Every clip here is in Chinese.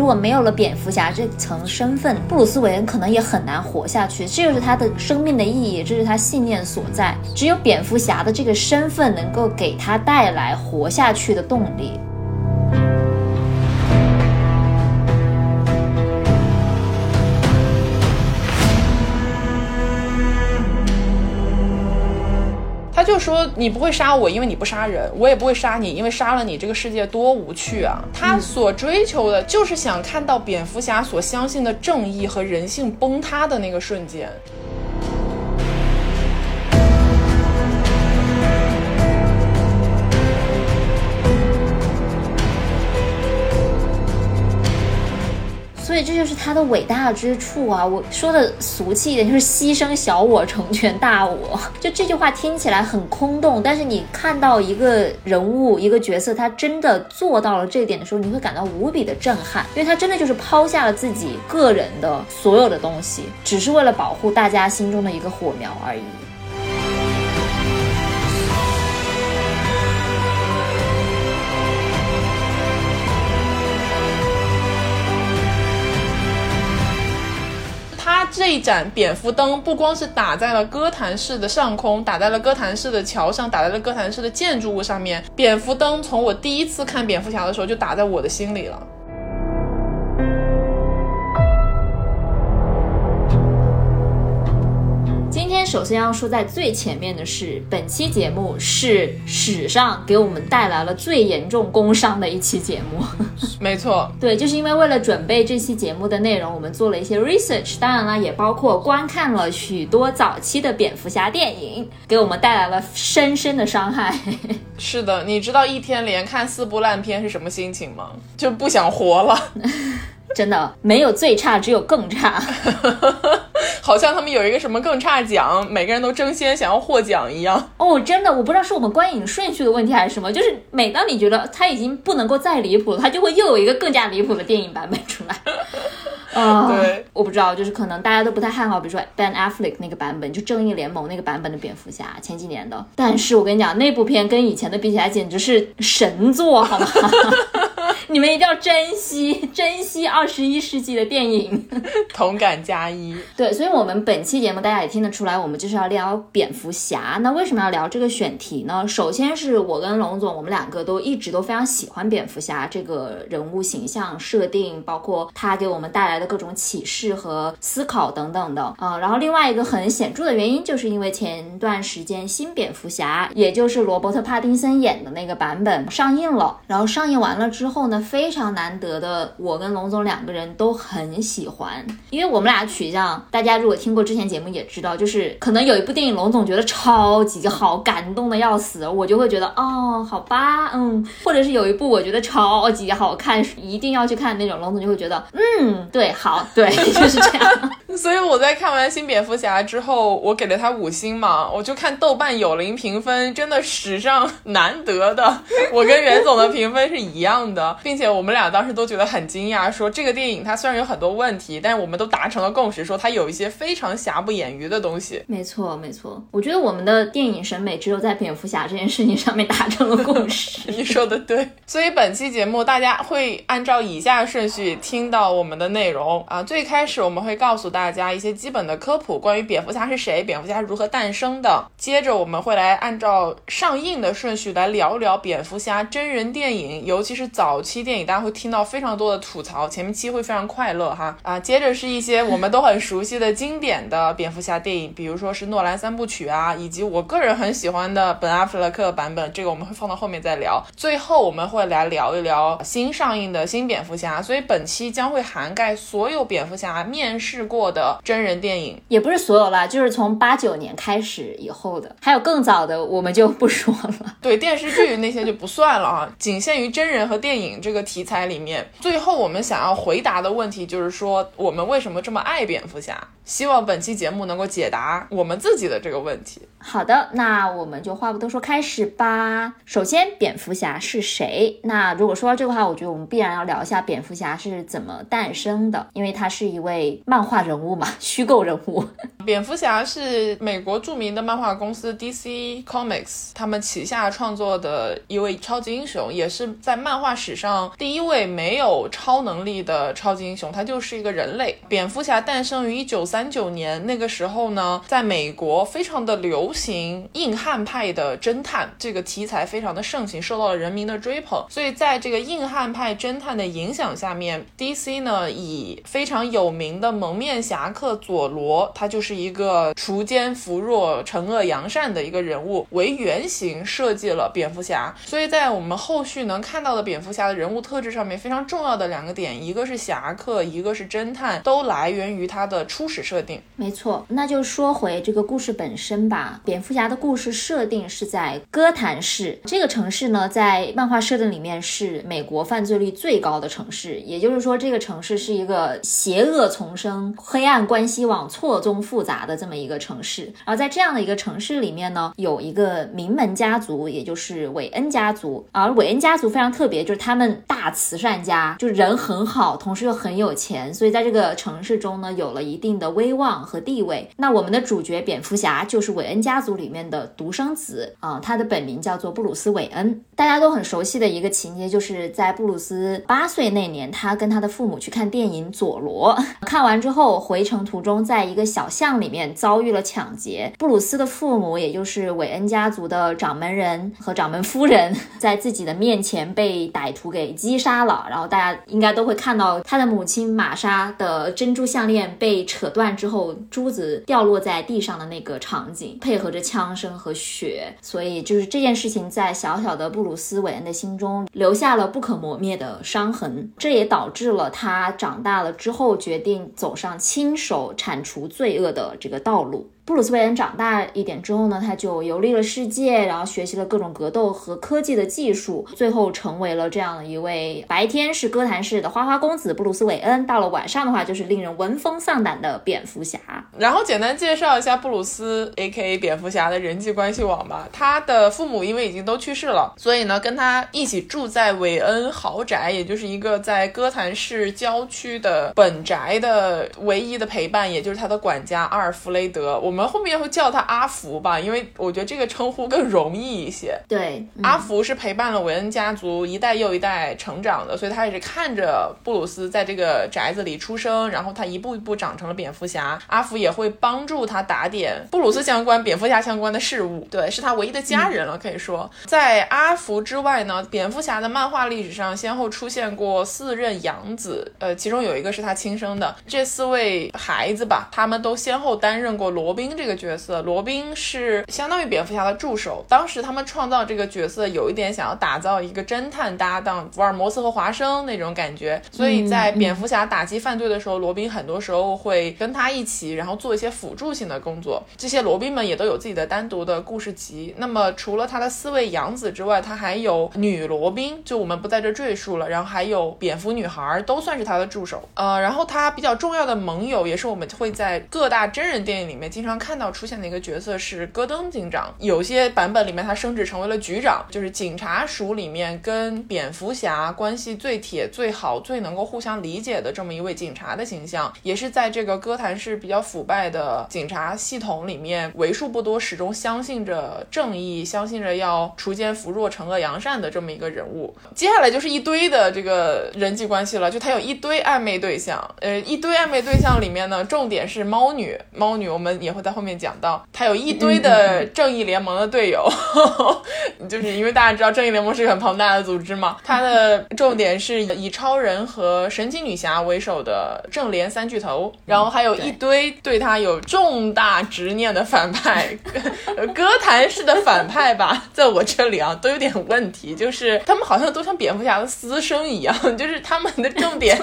如果没有了蝙蝠侠这层身份，布鲁斯韦恩可能也很难活下去。这就是他的生命的意义，这是他信念所在。只有蝙蝠侠的这个身份能够给他带来活下去的动力。说：“你不会杀我，因为你不杀人；我也不会杀你，因为杀了你，这个世界多无趣啊！”他所追求的就是想看到蝙蝠侠所相信的正义和人性崩塌的那个瞬间。所以这就是他的伟大之处啊！我说的俗气一点，就是牺牲小我成全大我。就这句话听起来很空洞，但是你看到一个人物、一个角色，他真的做到了这一点的时候，你会感到无比的震撼，因为他真的就是抛下了自己个人的所有的东西，只是为了保护大家心中的一个火苗而已。这一盏蝙蝠灯不光是打在了哥谭市的上空，打在了哥谭市的桥上，打在了哥谭市的建筑物上面。蝙蝠灯从我第一次看蝙蝠侠的时候就打在我的心里了。首先要说在最前面的是，本期节目是史上给我们带来了最严重工伤的一期节目。没错，对，就是因为为了准备这期节目的内容，我们做了一些 research，当然了，也包括观看了许多早期的蝙蝠侠电影，给我们带来了深深的伤害。是的，你知道一天连看四部烂片是什么心情吗？就不想活了。真的没有最差，只有更差。好像他们有一个什么更差奖，每个人都争先想要获奖一样。哦，真的，我不知道是我们观影顺序的问题还是什么，就是每当你觉得它已经不能够再离谱了，它就会又有一个更加离谱的电影版本出来。啊，对，我不知道，就是可能大家都不太看好，比如说 Ben Affleck 那个版本，就正义联盟那个版本的蝙蝠侠，前几年的。但是我跟你讲，那部片跟以前的比起来，简直是神作，好吗？你们一定要珍惜珍惜二十一世纪的电影，同感加一。对，所以，我们本期节目大家也听得出来，我们就是要聊蝙蝠侠。那为什么要聊这个选题呢？首先是我跟龙总，我们两个都一直都非常喜欢蝙蝠侠这个人物形象设定，包括他给我们带来的各种启示和思考等等的啊。然后另外一个很显著的原因，就是因为前段时间新蝙蝠侠，也就是罗伯特·帕丁森演的那个版本上映了，然后上映完了之后呢？非常难得的，我跟龙总两个人都很喜欢，因为我们俩取向，大家如果听过之前节目也知道，就是可能有一部电影，龙总觉得超级好，感动的要死，我就会觉得哦，好吧，嗯，或者是有一部我觉得超级好看，一定要去看那种，龙总就会觉得，嗯，对，好，对，就是这样。所以我在看完新蝙蝠侠之后，我给了他五星嘛，我就看豆瓣有零评分，真的史上难得的，我跟袁总的评分是一样的。并且我们俩当时都觉得很惊讶，说这个电影它虽然有很多问题，但是我们都达成了共识，说它有一些非常瑕不掩瑜的东西。没错，没错。我觉得我们的电影审美只有在蝙蝠侠这件事情上面达成了共识。你说的对。所以本期节目大家会按照以下顺序听到我们的内容啊。最开始我们会告诉大家一些基本的科普，关于蝙蝠侠是谁，蝙蝠侠如何诞生的。接着我们会来按照上映的顺序来聊聊蝙蝠侠真人电影，尤其是早期。电影大家会听到非常多的吐槽，前面期会非常快乐哈啊，接着是一些我们都很熟悉的经典的蝙蝠侠电影，比如说是诺兰三部曲啊，以及我个人很喜欢的本阿弗莱克版本，这个我们会放到后面再聊。最后我们会来聊一聊新上映的新蝙蝠侠，所以本期将会涵盖所有蝙蝠侠面试过的真人电影，也不是所有啦，就是从八九年开始以后的，还有更早的我们就不说了。对电视剧那些就不算了啊，仅限于真人和电影这。这个题材里面，最后我们想要回答的问题就是说，我们为什么这么爱蝙蝠侠？希望本期节目能够解答我们自己的这个问题。好的，那我们就话不多说，开始吧。首先，蝙蝠侠是谁？那如果说到这个话，我觉得我们必然要聊一下蝙蝠侠是怎么诞生的，因为他是一位漫画人物嘛，虚构人物。蝙蝠侠是美国著名的漫画公司 DC Comics 他们旗下创作的一位超级英雄，也是在漫画史上第一位没有超能力的超级英雄，他就是一个人类。蝙蝠侠诞生于一九三九年，那个时候呢，在美国非常的流。流行硬汉派的侦探这个题材非常的盛行，受到了人民的追捧。所以在这个硬汉派侦探的影响下面，DC 呢以非常有名的蒙面侠客佐罗，他就是一个锄奸扶弱、惩恶扬善的一个人物为原型设计了蝙蝠侠。所以在我们后续能看到的蝙蝠侠的人物特质上面，非常重要的两个点，一个是侠客，一个是侦探，都来源于他的初始设定。没错，那就说回这个故事本身吧。蝙蝠侠的故事设定是在哥谭市这个城市呢，在漫画设定里面是美国犯罪率最高的城市，也就是说，这个城市是一个个邪恶丛生、黑暗关系网错综复杂的这么一个城市。而在这样的一个城市里面呢，有一个名门家族，也就是韦恩家族。而韦恩家族非常特别，就是他们大慈善家，就是人很好，同时又很有钱，所以在这个城市中呢，有了一定的威望和地位。那我们的主角蝙蝠侠就是韦恩家。家族里面的独生子啊，他的本名叫做布鲁斯·韦恩。大家都很熟悉的一个情节，就是在布鲁斯八岁那年，他跟他的父母去看电影《佐罗》，看完之后回程途中，在一个小巷里面遭遇了抢劫。布鲁斯的父母，也就是韦恩家族的掌门人和掌门夫人，在自己的面前被歹徒给击杀了。然后大家应该都会看到他的母亲玛莎的珍珠项链被扯断之后，珠子掉落在地上的那个场景，配。合着枪声和血，所以就是这件事情在小小的布鲁斯韦恩的心中留下了不可磨灭的伤痕。这也导致了他长大大了之后决定走上亲手铲除罪恶的这个道路。布鲁斯韦恩长大一点之后呢，他就游历了世界，然后学习了各种格斗和科技的技术，最后成为了这样的一位白天是哥谭市的花花公子布鲁斯韦恩，到了晚上的话就是令人闻风丧胆的蝙蝠侠。然后简单介绍一下布鲁斯 A.K.A 蝙蝠侠的人际关系网吧。他的父母因为已经都去世了，所以呢跟他一起住在韦恩豪宅，也就是一个在哥谭市郊区的本宅的唯一的陪伴，也就是他的管家阿尔弗雷德。我。我们后面会叫他阿福吧，因为我觉得这个称呼更容易一些。对，阿福是陪伴了韦恩家族一代又一代成长的，所以他也是看着布鲁斯在这个宅子里出生，然后他一步一步长成了蝙蝠侠。阿福也会帮助他打点布鲁斯相关、蝙蝠侠相关的事物。对，是他唯一的家人了，可以说。在阿福之外呢，蝙蝠侠的漫画历史上先后出现过四任养子，呃，其中有一个是他亲生的。这四位孩子吧，他们都先后担任过罗宾。这个角色，罗宾是相当于蝙蝠侠的助手。当时他们创造这个角色，有一点想要打造一个侦探搭档，福尔摩斯和华生那种感觉。所以在蝙蝠侠打击犯罪的时候，罗宾很多时候会跟他一起，然后做一些辅助性的工作。这些罗宾们也都有自己的单独的故事集。那么除了他的四位养子之外，他还有女罗宾，就我们不在这赘述了。然后还有蝙蝠女孩，都算是他的助手。呃，然后他比较重要的盟友，也是我们会在各大真人电影里面经常。看到出现的一个角色是戈登警长，有些版本里面他升职成为了局长，就是警察署里面跟蝙蝠侠关系最铁、最好、最能够互相理解的这么一位警察的形象，也是在这个哥谭市比较腐败的警察系统里面为数不多始终相信着正义、相信着要锄奸扶弱、惩恶扬善的这么一个人物。接下来就是一堆的这个人际关系了，就他有一堆暧昧对象，呃，一堆暧昧对象里面呢，重点是猫女，猫女我们也会在。后面讲到，他有一堆的正义联盟的队友，就是因为大家知道正义联盟是一个很庞大的组织嘛。他的重点是以超人和神奇女侠为首的正联三巨头，然后还有一堆对他有重大执念的反派。哥谭式的反派吧，在我这里啊，都有点问题，就是他们好像都像蝙蝠侠的私生一样，就是他们的重点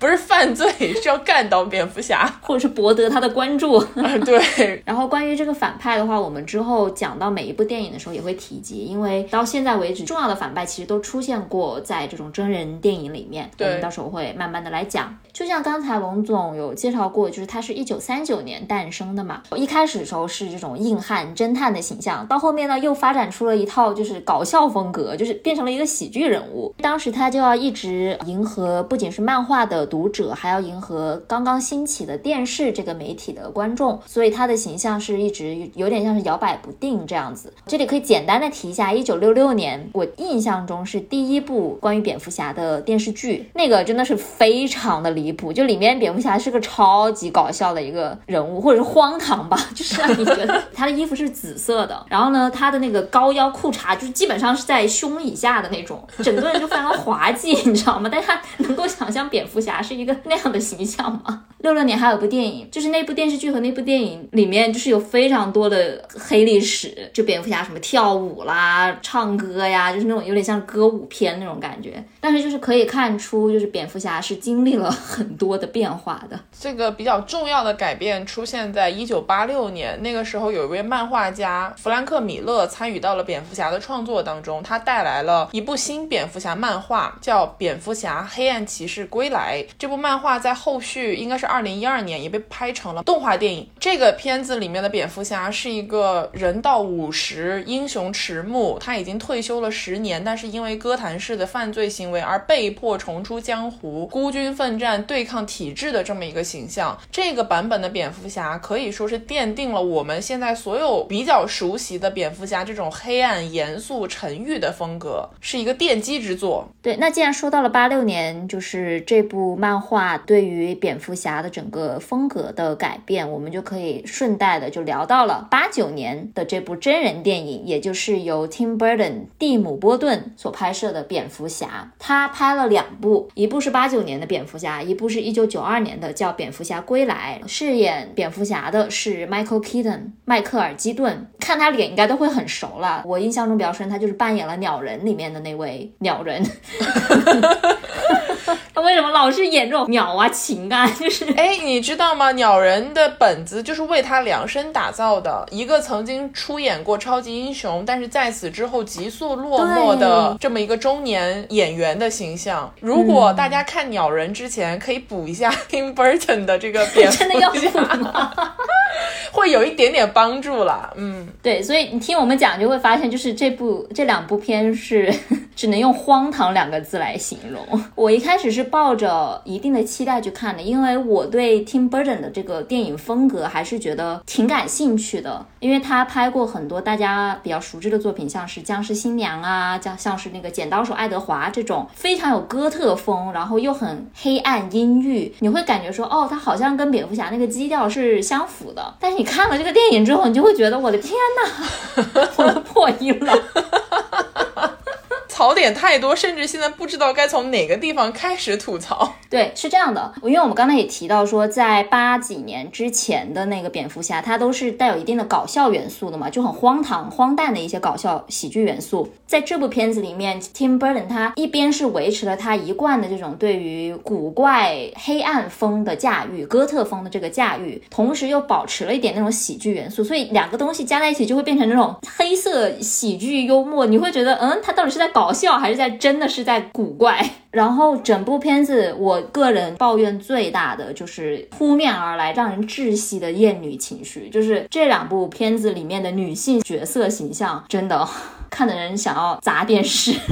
不是犯罪，是要干倒蝙蝠侠，或者是博得他的关注。对。对，然后关于这个反派的话，我们之后讲到每一部电影的时候也会提及，因为到现在为止，重要的反派其实都出现过在这种真人电影里面。对我们到时候会慢慢的来讲。就像刚才龙总有介绍过，就是他是一九三九年诞生的嘛，一开始的时候是这种硬汉侦探的形象，到后面呢又发展出了一套就是搞笑风格，就是变成了一个喜剧人物。当时他就要一直迎合不仅是漫画的读者，还要迎合刚刚兴起的电视这个媒体的观众，所以他的形象是一直有点像是摇摆不定这样子。这里可以简单的提一下，一九六六年我印象中是第一部关于蝙蝠侠的电视剧，那个真的是非常的离谱，就里面蝙蝠侠是个超级搞笑的一个人物，或者是荒唐吧，就是让你觉得他的衣服是紫色的，然后呢，他的那个高腰裤衩就是基本上是在胸以下的那种，整个人就非常滑稽，你知道吗？但是能够想象蝙蝠侠是一个那样的形象吗？六六年还有部电影，就是那部电视剧和那部电影里里面就是有非常多的黑历史，就蝙蝠侠什么跳舞啦、唱歌呀，就是那种有点像歌舞片那种感觉。但是就是可以看出，就是蝙蝠侠是经历了很多的变化的。这个比较重要的改变出现在一九八六年，那个时候有一位漫画家弗兰克·米勒参与到了蝙蝠侠的创作当中，他带来了一部新蝙蝠侠漫画，叫《蝙蝠侠：黑暗骑士归来》。这部漫画在后续应该是二零一二年也被拍成了动画电影。这个片片子里面的蝙蝠侠是一个人到五十、英雄迟暮，他已经退休了十年，但是因为哥谭市的犯罪行为而被迫重出江湖，孤军奋战对抗体制的这么一个形象。这个版本的蝙蝠侠可以说是奠定了我们现在所有比较熟悉的蝙蝠侠这种黑暗、严肃、沉郁的风格，是一个奠基之作。对，那既然说到了八六年，就是这部漫画对于蝙蝠侠的整个风格的改变，我们就可以顺带的就聊到了八九年的这部真人电影，也就是由 Tim Burton 蒂姆·波顿所拍摄的蝙蝠侠。他拍了两部，一部是八九年的蝙蝠侠，一部是一九九二年的叫《蝙蝠侠归来》。饰演蝙蝠侠的是 Michael Keaton 迈克尔·基顿，看他脸应该都会很熟了。我印象中比较深，他就是扮演了鸟人里面的那位鸟人。他为什么老是演这种鸟啊情啊？就是哎，你知道吗？鸟人的本子就是为他量身打造的，一个曾经出演过超级英雄，但是在此之后急速落寞的这么一个中年演员的形象。如果大家看鸟人之前，可以补一下 Tim Burton 的这个 蝙蝠真的要补侠，吗？会有一点点帮助了。嗯，对，所以你听我们讲就会发现，就是这部这两部片是只能用荒唐两个字来形容。我一开始是抱着一定的期待去看的，因为我对 Tim Burton 的这个电影风格还是觉得挺感兴趣的，因为他拍过很多大家比较熟知的作品，像是《僵尸新娘》啊，像像是那个《剪刀手爱德华》这种非常有哥特风，然后又很黑暗阴郁，你会感觉说，哦，他好像跟蝙蝠侠那个基调是相符的。但是你看了这个电影之后，你就会觉得，我的天呐，我都破音了。槽点太多，甚至现在不知道该从哪个地方开始吐槽。对，是这样的，因为我们刚才也提到说，在八几年之前的那个蝙蝠侠，它都是带有一定的搞笑元素的嘛，就很荒唐、荒诞的一些搞笑喜剧元素。在这部片子里面，Tim Burton 他一边是维持了他一贯的这种对于古怪、黑暗风的驾驭、哥特风的这个驾驭，同时又保持了一点那种喜剧元素，所以两个东西加在一起就会变成那种黑色喜剧幽默。你会觉得，嗯，他到底是在搞笑，还是在真的是在古怪？然后整部片子，我个人抱怨最大的就是扑面而来、让人窒息的厌女情绪。就是这两部片子里面的女性角色形象，真的看的人想要砸电视。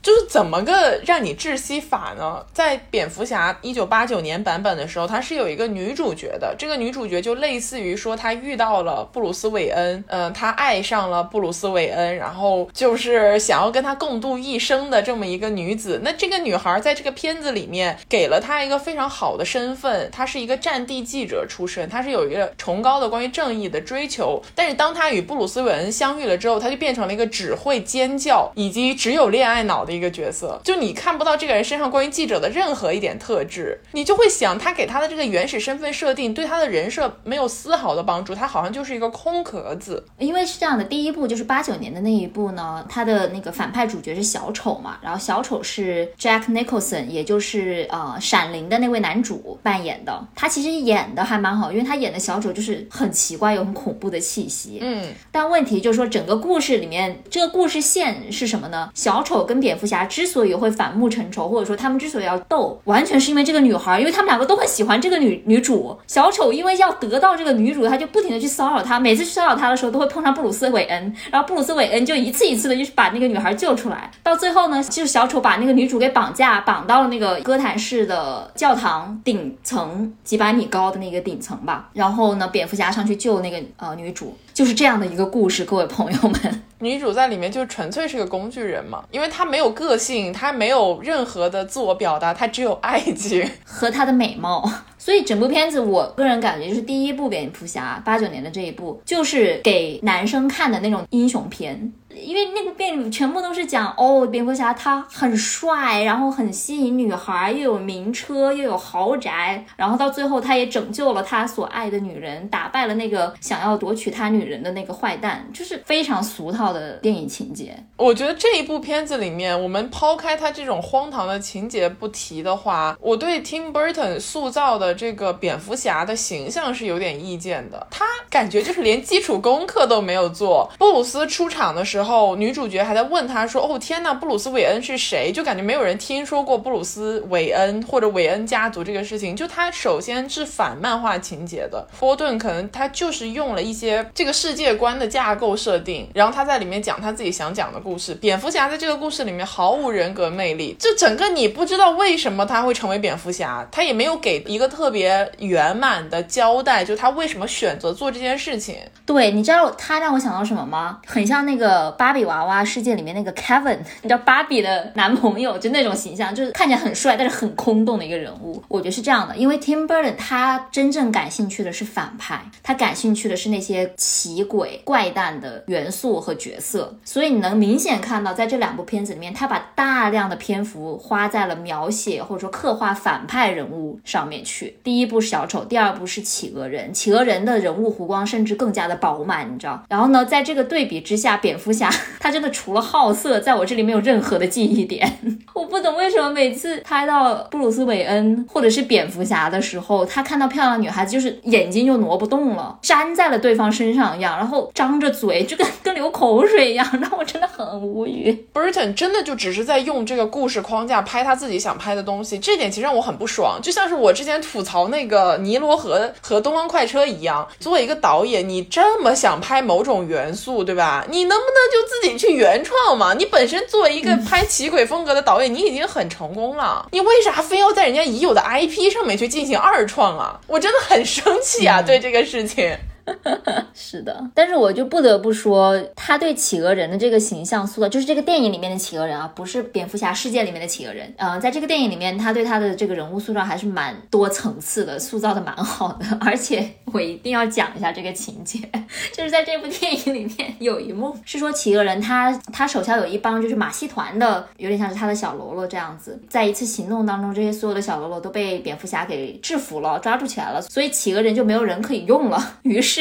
就是怎么个让你窒息法呢？在蝙蝠侠一九八九年版本的时候，它是有一个女主角的。这个女主角就类似于说，她遇到了布鲁斯韦恩，嗯，她爱上了布鲁斯韦恩，然后就是想要跟他共度一生的这么一个女子。那这个女孩在这个片子里面给了她一个非常好的身份，她是一个战地记者出身，她是有一个崇高的关于正义的追求。但是当她与布鲁斯韦恩相遇了之后，他就变成了一个只会尖叫以及只有恋爱脑的一个角角色，就你看不到这个人身上关于记者的任何一点特质，你就会想他给他的这个原始身份设定对他的人设没有丝毫的帮助，他好像就是一个空壳子。因为是这样的，第一部就是八九年的那一部呢，他的那个反派主角是小丑嘛，然后小丑是 Jack Nicholson，也就是呃《闪灵》的那位男主扮演的，他其实演的还蛮好，因为他演的小丑就是很奇怪又很恐怖的气息。嗯，但问题就是说，整整个故事里面，这个故事线是什么呢？小丑跟蝙蝠侠之所以会反目成仇，或者说他们之所以要斗，完全是因为这个女孩，因为他们两个都很喜欢这个女女主。小丑因为要得到这个女主，他就不停的去骚扰她，每次去骚扰她的时候，都会碰上布鲁斯韦恩，然后布鲁斯韦恩就一次一次的就是把那个女孩救出来。到最后呢，就是小丑把那个女主给绑架，绑到了那个哥谭市的教堂顶层几百米高的那个顶层吧。然后呢，蝙蝠侠上去救那个呃女主，就是这样的一个故事，各位朋友们。女主在里面就纯粹是个工具人嘛，因为她没有个性，她没有任何的自我表达，她只有爱情 和她的美貌。所以整部片子，我个人感觉就是第一部蝙蝠侠八九年的这一部，就是给男生看的那种英雄片。因为那个电影全部都是讲哦，蝙蝠侠他很帅，然后很吸引女孩，又有名车，又有豪宅，然后到最后他也拯救了他所爱的女人，打败了那个想要夺取他女人的那个坏蛋，就是非常俗套的电影情节。我觉得这一部片子里面，我们抛开他这种荒唐的情节不提的话，我对 Tim Burton 塑造的这个蝙蝠侠的形象是有点意见的。他感觉就是连基础功课都没有做。布鲁斯出场的时候。后女主角还在问他说：“哦天呐，布鲁斯韦恩是谁？”就感觉没有人听说过布鲁斯韦恩或者韦恩家族这个事情。就他首先是反漫画情节的，波顿可能他就是用了一些这个世界观的架构设定，然后他在里面讲他自己想讲的故事。蝙蝠侠在这个故事里面毫无人格魅力，就整个你不知道为什么他会成为蝙蝠侠，他也没有给一个特别圆满的交代，就他为什么选择做这件事情。对，你知道他让我想到什么吗？很像那个。芭比娃娃世界里面那个 Kevin，你知道芭比的男朋友就那种形象，就是看起来很帅，但是很空洞的一个人物。我觉得是这样的，因为 Tim Burton 他真正感兴趣的是反派，他感兴趣的是那些奇诡怪诞的元素和角色。所以你能明显看到，在这两部片子里面，他把大量的篇幅花在了描写或者说刻画反派人物上面去。第一部是小丑，第二部是企鹅人。企鹅人的人物弧光甚至更加的饱满，你知道。然后呢，在这个对比之下，蝙蝠侠。他真的除了好色，在我这里没有任何的记忆点。我不懂为什么每次拍到布鲁斯韦恩或者是蝙蝠侠的时候，他看到漂亮女孩子就是眼睛就挪不动了，粘在了对方身上一样，然后张着嘴就跟跟流口水一样，让我真的很无语。Burton 真的就只是在用这个故事框架拍他自己想拍的东西，这点其实让我很不爽。就像是我之前吐槽那个尼罗河和东方快车一样，作为一个导演，你这么想拍某种元素，对吧？你能不能就自己去原创嘛？你本身作为一个拍奇诡风格的导演，你已经很成功了，你为啥非要在人家已有的 IP 上面去进行二创啊？我真的很生气啊！对这个事情。是的，但是我就不得不说，他对企鹅人的这个形象塑造，就是这个电影里面的企鹅人啊，不是蝙蝠侠世界里面的企鹅人。嗯，在这个电影里面，他对他的这个人物塑造还是蛮多层次的，塑造的蛮好的。而且我一定要讲一下这个情节，就是在这部电影里面有一幕是说，企鹅人他他手下有一帮就是马戏团的，有点像是他的小喽啰这样子。在一次行动当中，这些所有的小喽啰都被蝙蝠侠给制服了，抓住起来了，所以企鹅人就没有人可以用了。于是。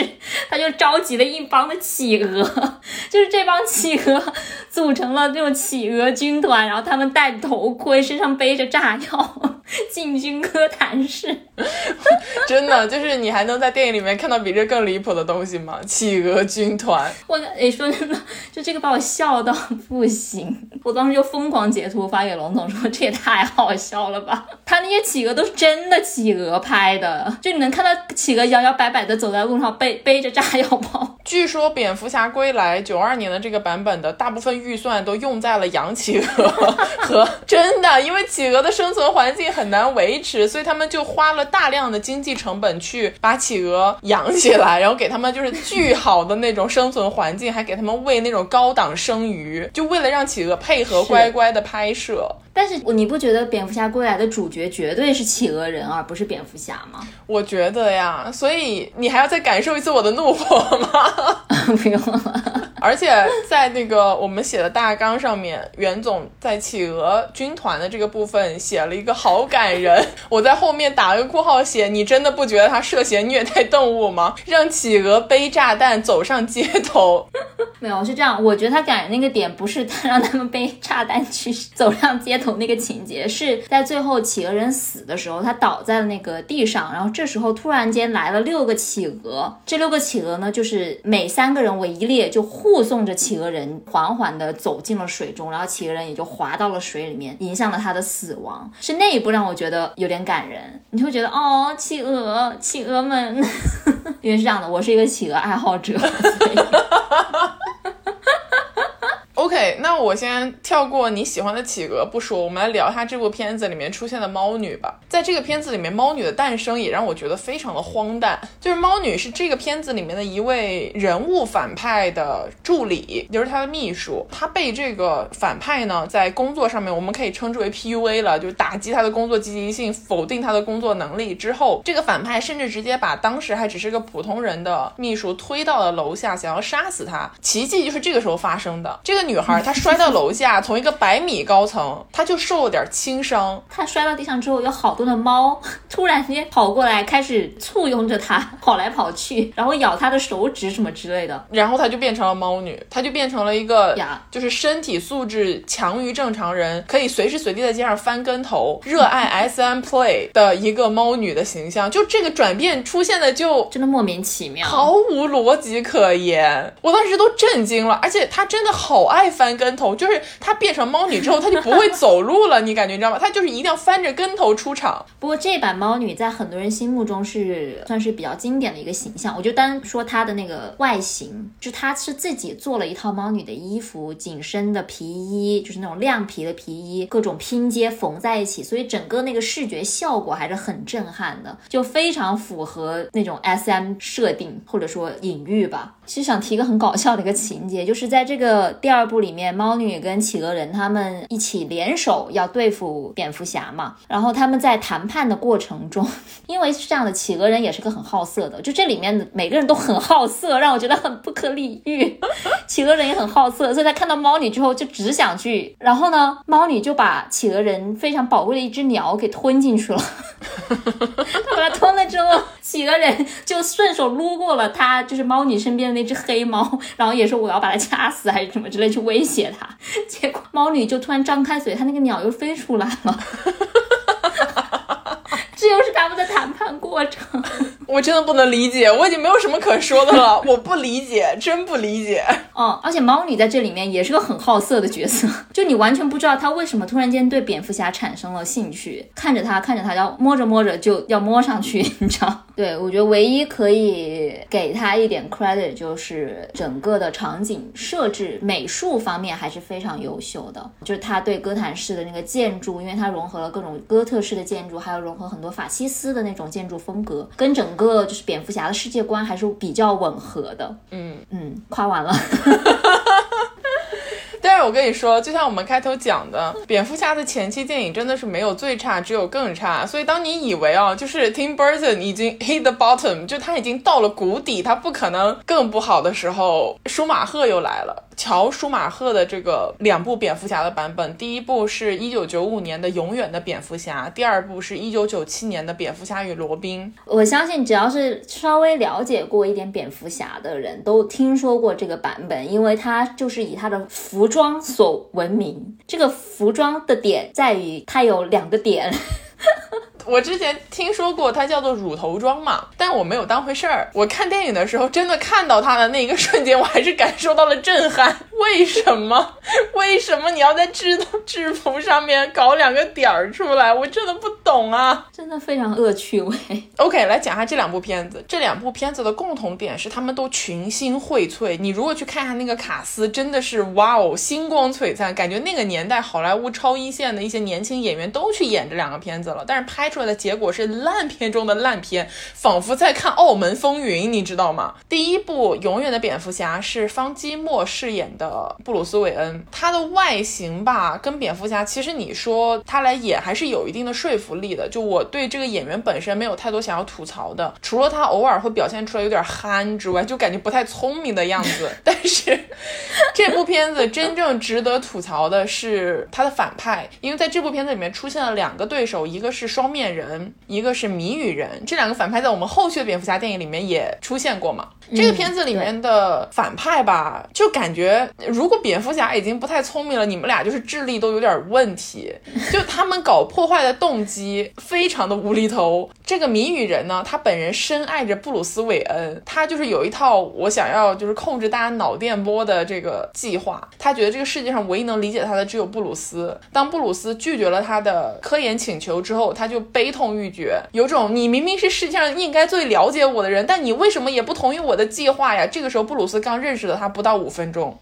他就召集了一帮的企鹅，就是这帮企鹅组成了这种企鹅军团，然后他们戴头盔，身上背着炸药。进军哥谭市，真的就是你还能在电影里面看到比这更离谱的东西吗？企鹅军团，我诶说真的，就这个把我笑到不行，我当时就疯狂截图发给龙总说这也太好笑了吧！他那些企鹅都是真的企鹅拍的，就你能看到企鹅摇摇摆摆的走在路上背背着炸药包。据说蝙蝠侠归来九二年的这个版本的大部分预算都用在了养企鹅和 真的，因为企鹅的生存环境。很难维持，所以他们就花了大量的经济成本去把企鹅养起来，然后给他们就是巨好的那种生存环境，还给他们喂那种高档生鱼，就为了让企鹅配合乖乖的拍摄。但是你不觉得蝙蝠侠归来的主角绝对是企鹅人，而不是蝙蝠侠吗？我觉得呀，所以你还要再感受一次我的怒火吗？不用了。而且在那个我们写的大纲上面，袁总在企鹅军团的这个部分写了一个好感人，我在后面打了个括号写：你真的不觉得他涉嫌虐待动物吗？让企鹅背炸弹走上街头。没有，是这样。我觉得他感人那个点不是他让他们背炸弹去走上街头那个情节，是在最后企鹅人死的时候，他倒在了那个地上，然后这时候突然间来了六个企鹅，这六个企鹅呢，就是每三个人为一列，就护送着企鹅人缓缓地走进了水中，然后企鹅人也就滑到了水里面，迎向了他的死亡。是那一步让我觉得有点感人，你会觉得哦，企鹅，企鹅们，因为是这样的，我是一个企鹅爱好者。哈哈哈 OK，那我先跳过你喜欢的企鹅不说，我们来聊一下这部片子里面出现的猫女吧。在这个片子里面，猫女的诞生也让我觉得非常的荒诞。就是猫女是这个片子里面的一位人物反派的助理，就是他的秘书。他被这个反派呢，在工作上面我们可以称之为 PUA 了，就是打击他的工作积极性，否定他的工作能力之后，这个反派甚至直接把当时还只是个普通人的秘书推到了楼下，想要杀死他。奇迹就是这个时候发生的。这个女孩她摔到楼下，从一个百米高层，她就受了点轻伤。她摔到地上之后，有好多的猫 突然间跑过来，开始簇拥着她跑来跑去，然后咬她的手指什么之类的。然后她就变成了猫女，她就变成了一个呀就是身体素质强于正常人，可以随时随地在街上翻跟头，热爱 SM play 的一个猫女的形象。就这个转变出现的就真的莫名其妙。毫无逻辑可言，我当时都震惊了。而且她真的好爱爱翻跟头，就是她变成猫女之后，她就不会走路了，你感觉你知道吗？她就是一定要翻着跟头出场。不过这版猫女在很多人心目中是算是比较经典的一个形象。我就单说她的那个外形，就她是自己做了一套猫女的衣服，紧身的皮衣，就是那种亮皮的皮衣，各种拼接缝在一起，所以整个那个视觉效果还是很震撼的，就非常符合那种 SM 设定或者说隐喻吧。其实想提一个很搞笑的一个情节，就是在这个第二部里面，猫女跟企鹅人他们一起联手要对付蝙蝠侠嘛。然后他们在谈判的过程中，因为是这样的，企鹅人也是个很好色的，就这里面的每个人都很好色，让我觉得很不可理喻。企鹅人也很好色，所以他看到猫女之后就只想去，然后呢，猫女就把企鹅人非常宝贵的一只鸟给吞进去了。他把它吞了之后，几个人就顺手撸过了他，就是猫女身边的那只黑猫，然后也说我要把它掐死还是什么之类去威胁他。结果猫女就突然张开嘴，它那个鸟又飞出来了。这又是他们的谈判过程。我真的不能理解，我已经没有什么可说的了，我不理解，真不理解。哦，而且猫女在这里面也是个很好色的角色，就你完全不知道她为什么突然间对蝙蝠侠产生了兴趣，看着他看着他，要摸着摸着就要摸上去，你知道？对我觉得唯一可以给他一点 credit 就是整个的场景设置、美术方面还是非常优秀的，就是他对哥谭市的那个建筑，因为它融合了各种哥特式的建筑，还有融合很多法西斯的那种建筑风格，跟整个就是蝙蝠侠的世界观还是比较吻合的。嗯，嗯，夸完了。我跟你说，就像我们开头讲的，蝙蝠侠的前期电影真的是没有最差，只有更差。所以当你以为啊，就是 Tim Burton 已经 hit the bottom，就他已经到了谷底，他不可能更不好的时候，舒马赫又来了。乔舒马赫的这个两部蝙蝠侠的版本，第一部是一九九五年的《永远的蝙蝠侠》，第二部是一九九七年的《蝙蝠侠与罗宾》。我相信只要是稍微了解过一点蝙蝠侠的人都听说过这个版本，因为它就是以它的服装所闻名。这个服装的点在于它有两个点。我之前听说过它叫做乳头妆嘛，但我没有当回事儿。我看电影的时候，真的看到它的那一个瞬间，我还是感受到了震撼。为什么？为什么你要在制制服上面搞两个点儿出来？我真的不懂啊！真的非常恶趣味。OK，来讲一下这两部片子。这两部片子的共同点是，他们都群星荟萃。你如果去看一下那个卡斯，真的是哇哦，星光璀璨，感觉那个年代好莱坞超一线的一些年轻演员都去演这两个片子了。但是拍出出来的结果是烂片中的烂片，仿佛在看《澳门风云》，你知道吗？第一部《永远的蝙蝠侠》是方基莫饰演的布鲁斯韦恩，他的外形吧，跟蝙蝠侠其实你说他来演还是有一定的说服力的。就我对这个演员本身没有太多想要吐槽的，除了他偶尔会表现出来有点憨之外，就感觉不太聪明的样子。但是这部片子真正值得吐槽的是他的反派，因为在这部片子里面出现了两个对手，一个是双面面人，一个是谜语人。这两个反派在我们后续的蝙蝠侠电影里面也出现过嘛？这个片子里面的反派吧，就感觉如果蝙蝠侠已经不太聪明了，你们俩就是智力都有点问题。就他们搞破坏的动机非常的无厘头。这个谜语人呢，他本人深爱着布鲁斯韦恩，他就是有一套我想要就是控制大家脑电波的这个计划。他觉得这个世界上唯一能理解他的只有布鲁斯。当布鲁斯拒绝了他的科研请求之后，他就悲痛欲绝，有种你明明是世界上应该最了解我的人，但你为什么也不同意我的计划呀？这个时候布鲁斯刚认识了他不到五分钟。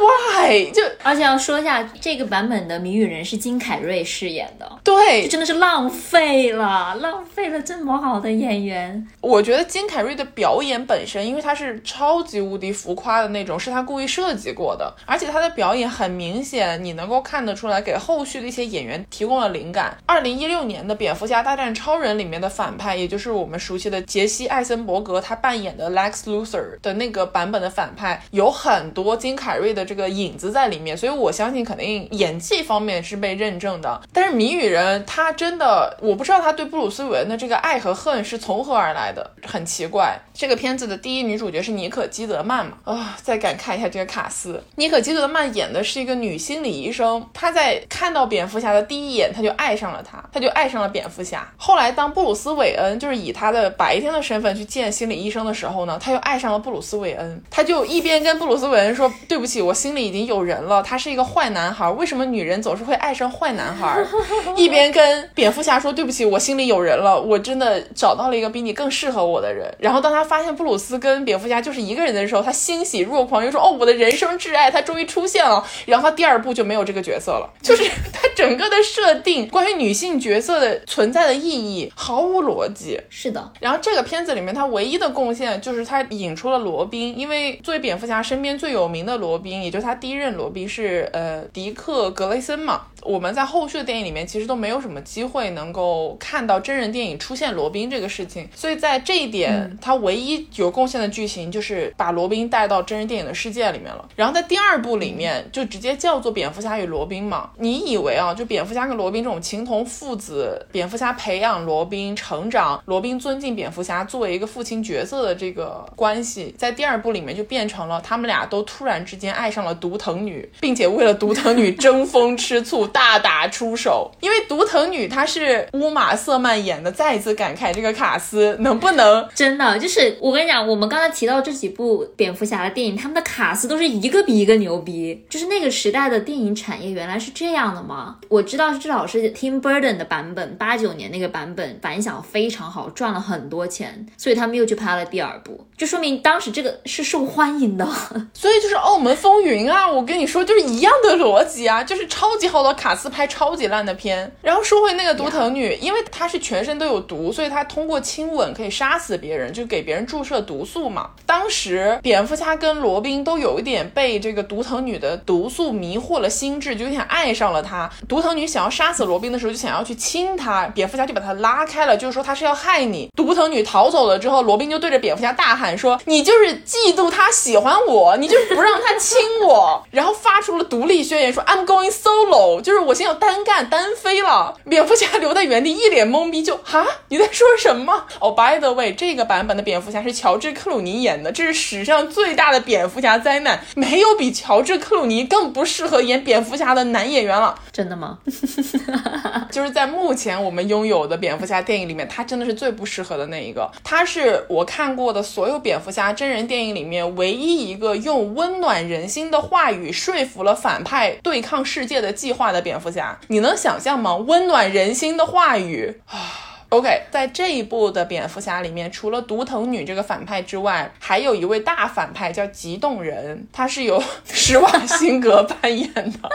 Why？就而且要说一下，这个版本的谜语人是金凯瑞饰演的，对，就真的是浪费了，浪费了这么好的演员。我觉得金凯瑞的表演本身，因为他是超级无敌浮夸的那种，是他故意设计过的，而且他的表演很明显，你能够看得出来，给后续的一些演员提供了灵感。二零一六年的《蝙蝠侠大战超人》里面的反派，也就是我们熟悉的杰西·艾森伯格，他扮演的 Lex Luthor 的那个版本的反派，有很多金凯瑞的这个影子在里面，所以我相信肯定演技方面是被认证的。但是谜语人他真的，我不知道他对布鲁斯韦恩的这个爱和恨是从何而来的，很奇怪。这个片子的第一女主角是妮可基德曼嘛？啊，再感慨一下这个卡斯，妮可基德曼演的是一个女心理医生，她在看到蝙蝠侠的第一眼，她就爱上了他，她就爱上了蝙蝠侠。后来当布鲁斯韦恩就是以他的白天的身份去见心理医生的时候呢，他又爱上了布鲁斯韦恩，他就一边跟布鲁斯韦恩说对不起，我心里已经有人了，他是一个坏男孩，为什么女人总是会爱上坏男孩？一边跟蝙蝠侠说对不起，我心里有人了，我真的找到了一个比你更适合我的人。然后当他发现布鲁斯跟蝙蝠侠就是一个人的时候，他欣喜若狂，又说哦，我的人生挚爱，他终于出现了。然后他第二部就没有这个角色了，就是他整个的设定关于女性角色的存在的意义毫无逻辑。是的，然后这个片子里面他唯一的贡献就是他引出了罗宾，因为作为蝙蝠侠身边最有名的罗宾，就他第一任罗宾是呃迪克格雷森嘛。我们在后续的电影里面其实都没有什么机会能够看到真人电影出现罗宾这个事情，所以在这一点他唯一有贡献的剧情就是把罗宾带到真人电影的世界里面了。然后在第二部里面就直接叫做蝙蝠侠与罗宾嘛。你以为啊，就蝙蝠侠跟罗宾这种情同父子，蝙蝠侠培养罗宾成长，罗宾尊敬蝙蝠侠作为一个父亲角色的这个关系，在第二部里面就变成了他们俩都突然之间爱上了独藤女，并且为了独藤女争风吃醋。大打出手，因为独藤女她是乌玛瑟曼演的，再一次感慨这个卡斯能不能真的就是我跟你讲，我们刚才提到这几部蝙蝠侠的电影，他们的卡斯都是一个比一个牛逼。就是那个时代的电影产业原来是这样的吗？我知道是至少是 Tim Burton 的版本，八九年那个版本反响非常好，赚了很多钱，所以他们又去拍了第二部，就说明当时这个是受欢迎的。所以就是澳门风云啊，我跟你说就是一样的逻辑啊，就是超级好的卡斯拍超级烂的片。然后说回那个毒藤女，因为她是全身都有毒，所以她通过亲吻可以杀死别人，就给别人注射毒素嘛。当时蝙蝠侠跟罗宾都有一点被这个毒藤女的毒素迷惑了心智，就有点爱上了她。毒藤女想要杀死罗宾的时候，就想要去亲他，蝙蝠侠就把她拉开了，就是说她是要害你。毒藤女逃走了之后，罗宾就对着蝙蝠侠大喊说：“你就是嫉妒他喜欢我，你就是不让他亲我。”然后发出了独立宣言，说 “I'm going solo”，就是我现在要单干单飞了。蝙蝠侠留在原地，一脸懵逼，就哈你在说什么？哦，by the way，这个版本的蝙蝠侠是乔治克鲁尼演的，这是史上最大的蝙蝠侠灾难，没有比乔治克鲁尼更不适合演蝙蝠侠的男演员了。真的吗？就是在目前我们拥有的蝙蝠侠电影里面，他真的是最不适合的那一个。他是我看过的所有蝙蝠侠真人电影里面唯一一个用温暖人心的话语说服了反派对抗世界的计划的蝙蝠侠。你能想象吗？温暖人心的话语啊！OK，在这一部的蝙蝠侠里面，除了独藤女这个反派之外，还有一位大反派叫极冻人，他是由 施瓦辛格扮演的。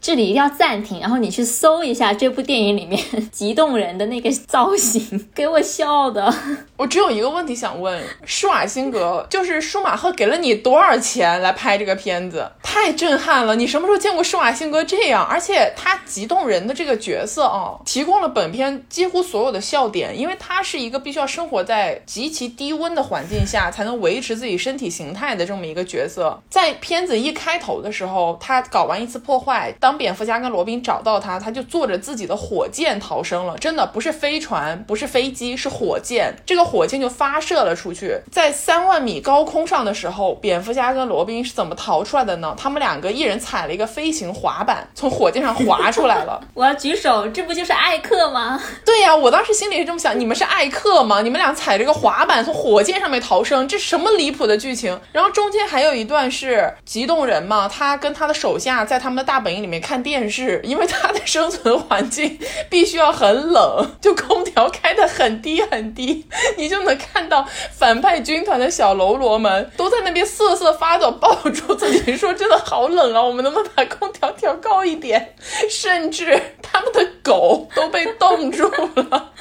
这里一定要暂停，然后你去搜一下这部电影里面 激动人的那个造型，给我笑的。我只有一个问题想问：施瓦辛格就是舒马赫给了你多少钱来拍这个片子？太震撼了！你什么时候见过施瓦辛格这样？而且他激动人的这个角色啊，提供了本片几乎所有的笑点，因为他是一个必须要生活在极其低温的环境下才能维持自己身体形态的这么一个角色。在片子一开头的时候，他搞完一次破坏，当蝙蝠侠跟罗宾找到他，他就坐着自己的火箭逃生了。真的不是飞船，不是飞机，是火箭。这个。火箭就发射了出去，在三万米高空上的时候，蝙蝠侠跟罗宾是怎么逃出来的呢？他们两个一人踩了一个飞行滑板，从火箭上滑出来了。我要举手，这不就是艾克吗？对呀，我当时心里是这么想，你们是艾克吗？你们俩踩着个滑板从火箭上面逃生，这什么离谱的剧情？然后中间还有一段是极冻人嘛，他跟他的手下在他们的大本营里面看电视，因为他的生存环境必须要很冷，就空调开的很低很低。你就能看到反派军团的小喽啰们都在那边瑟瑟发抖，抱住自己说：“真的好冷啊，我们能不能把空调调高一点？”甚至他们的狗都被冻住了，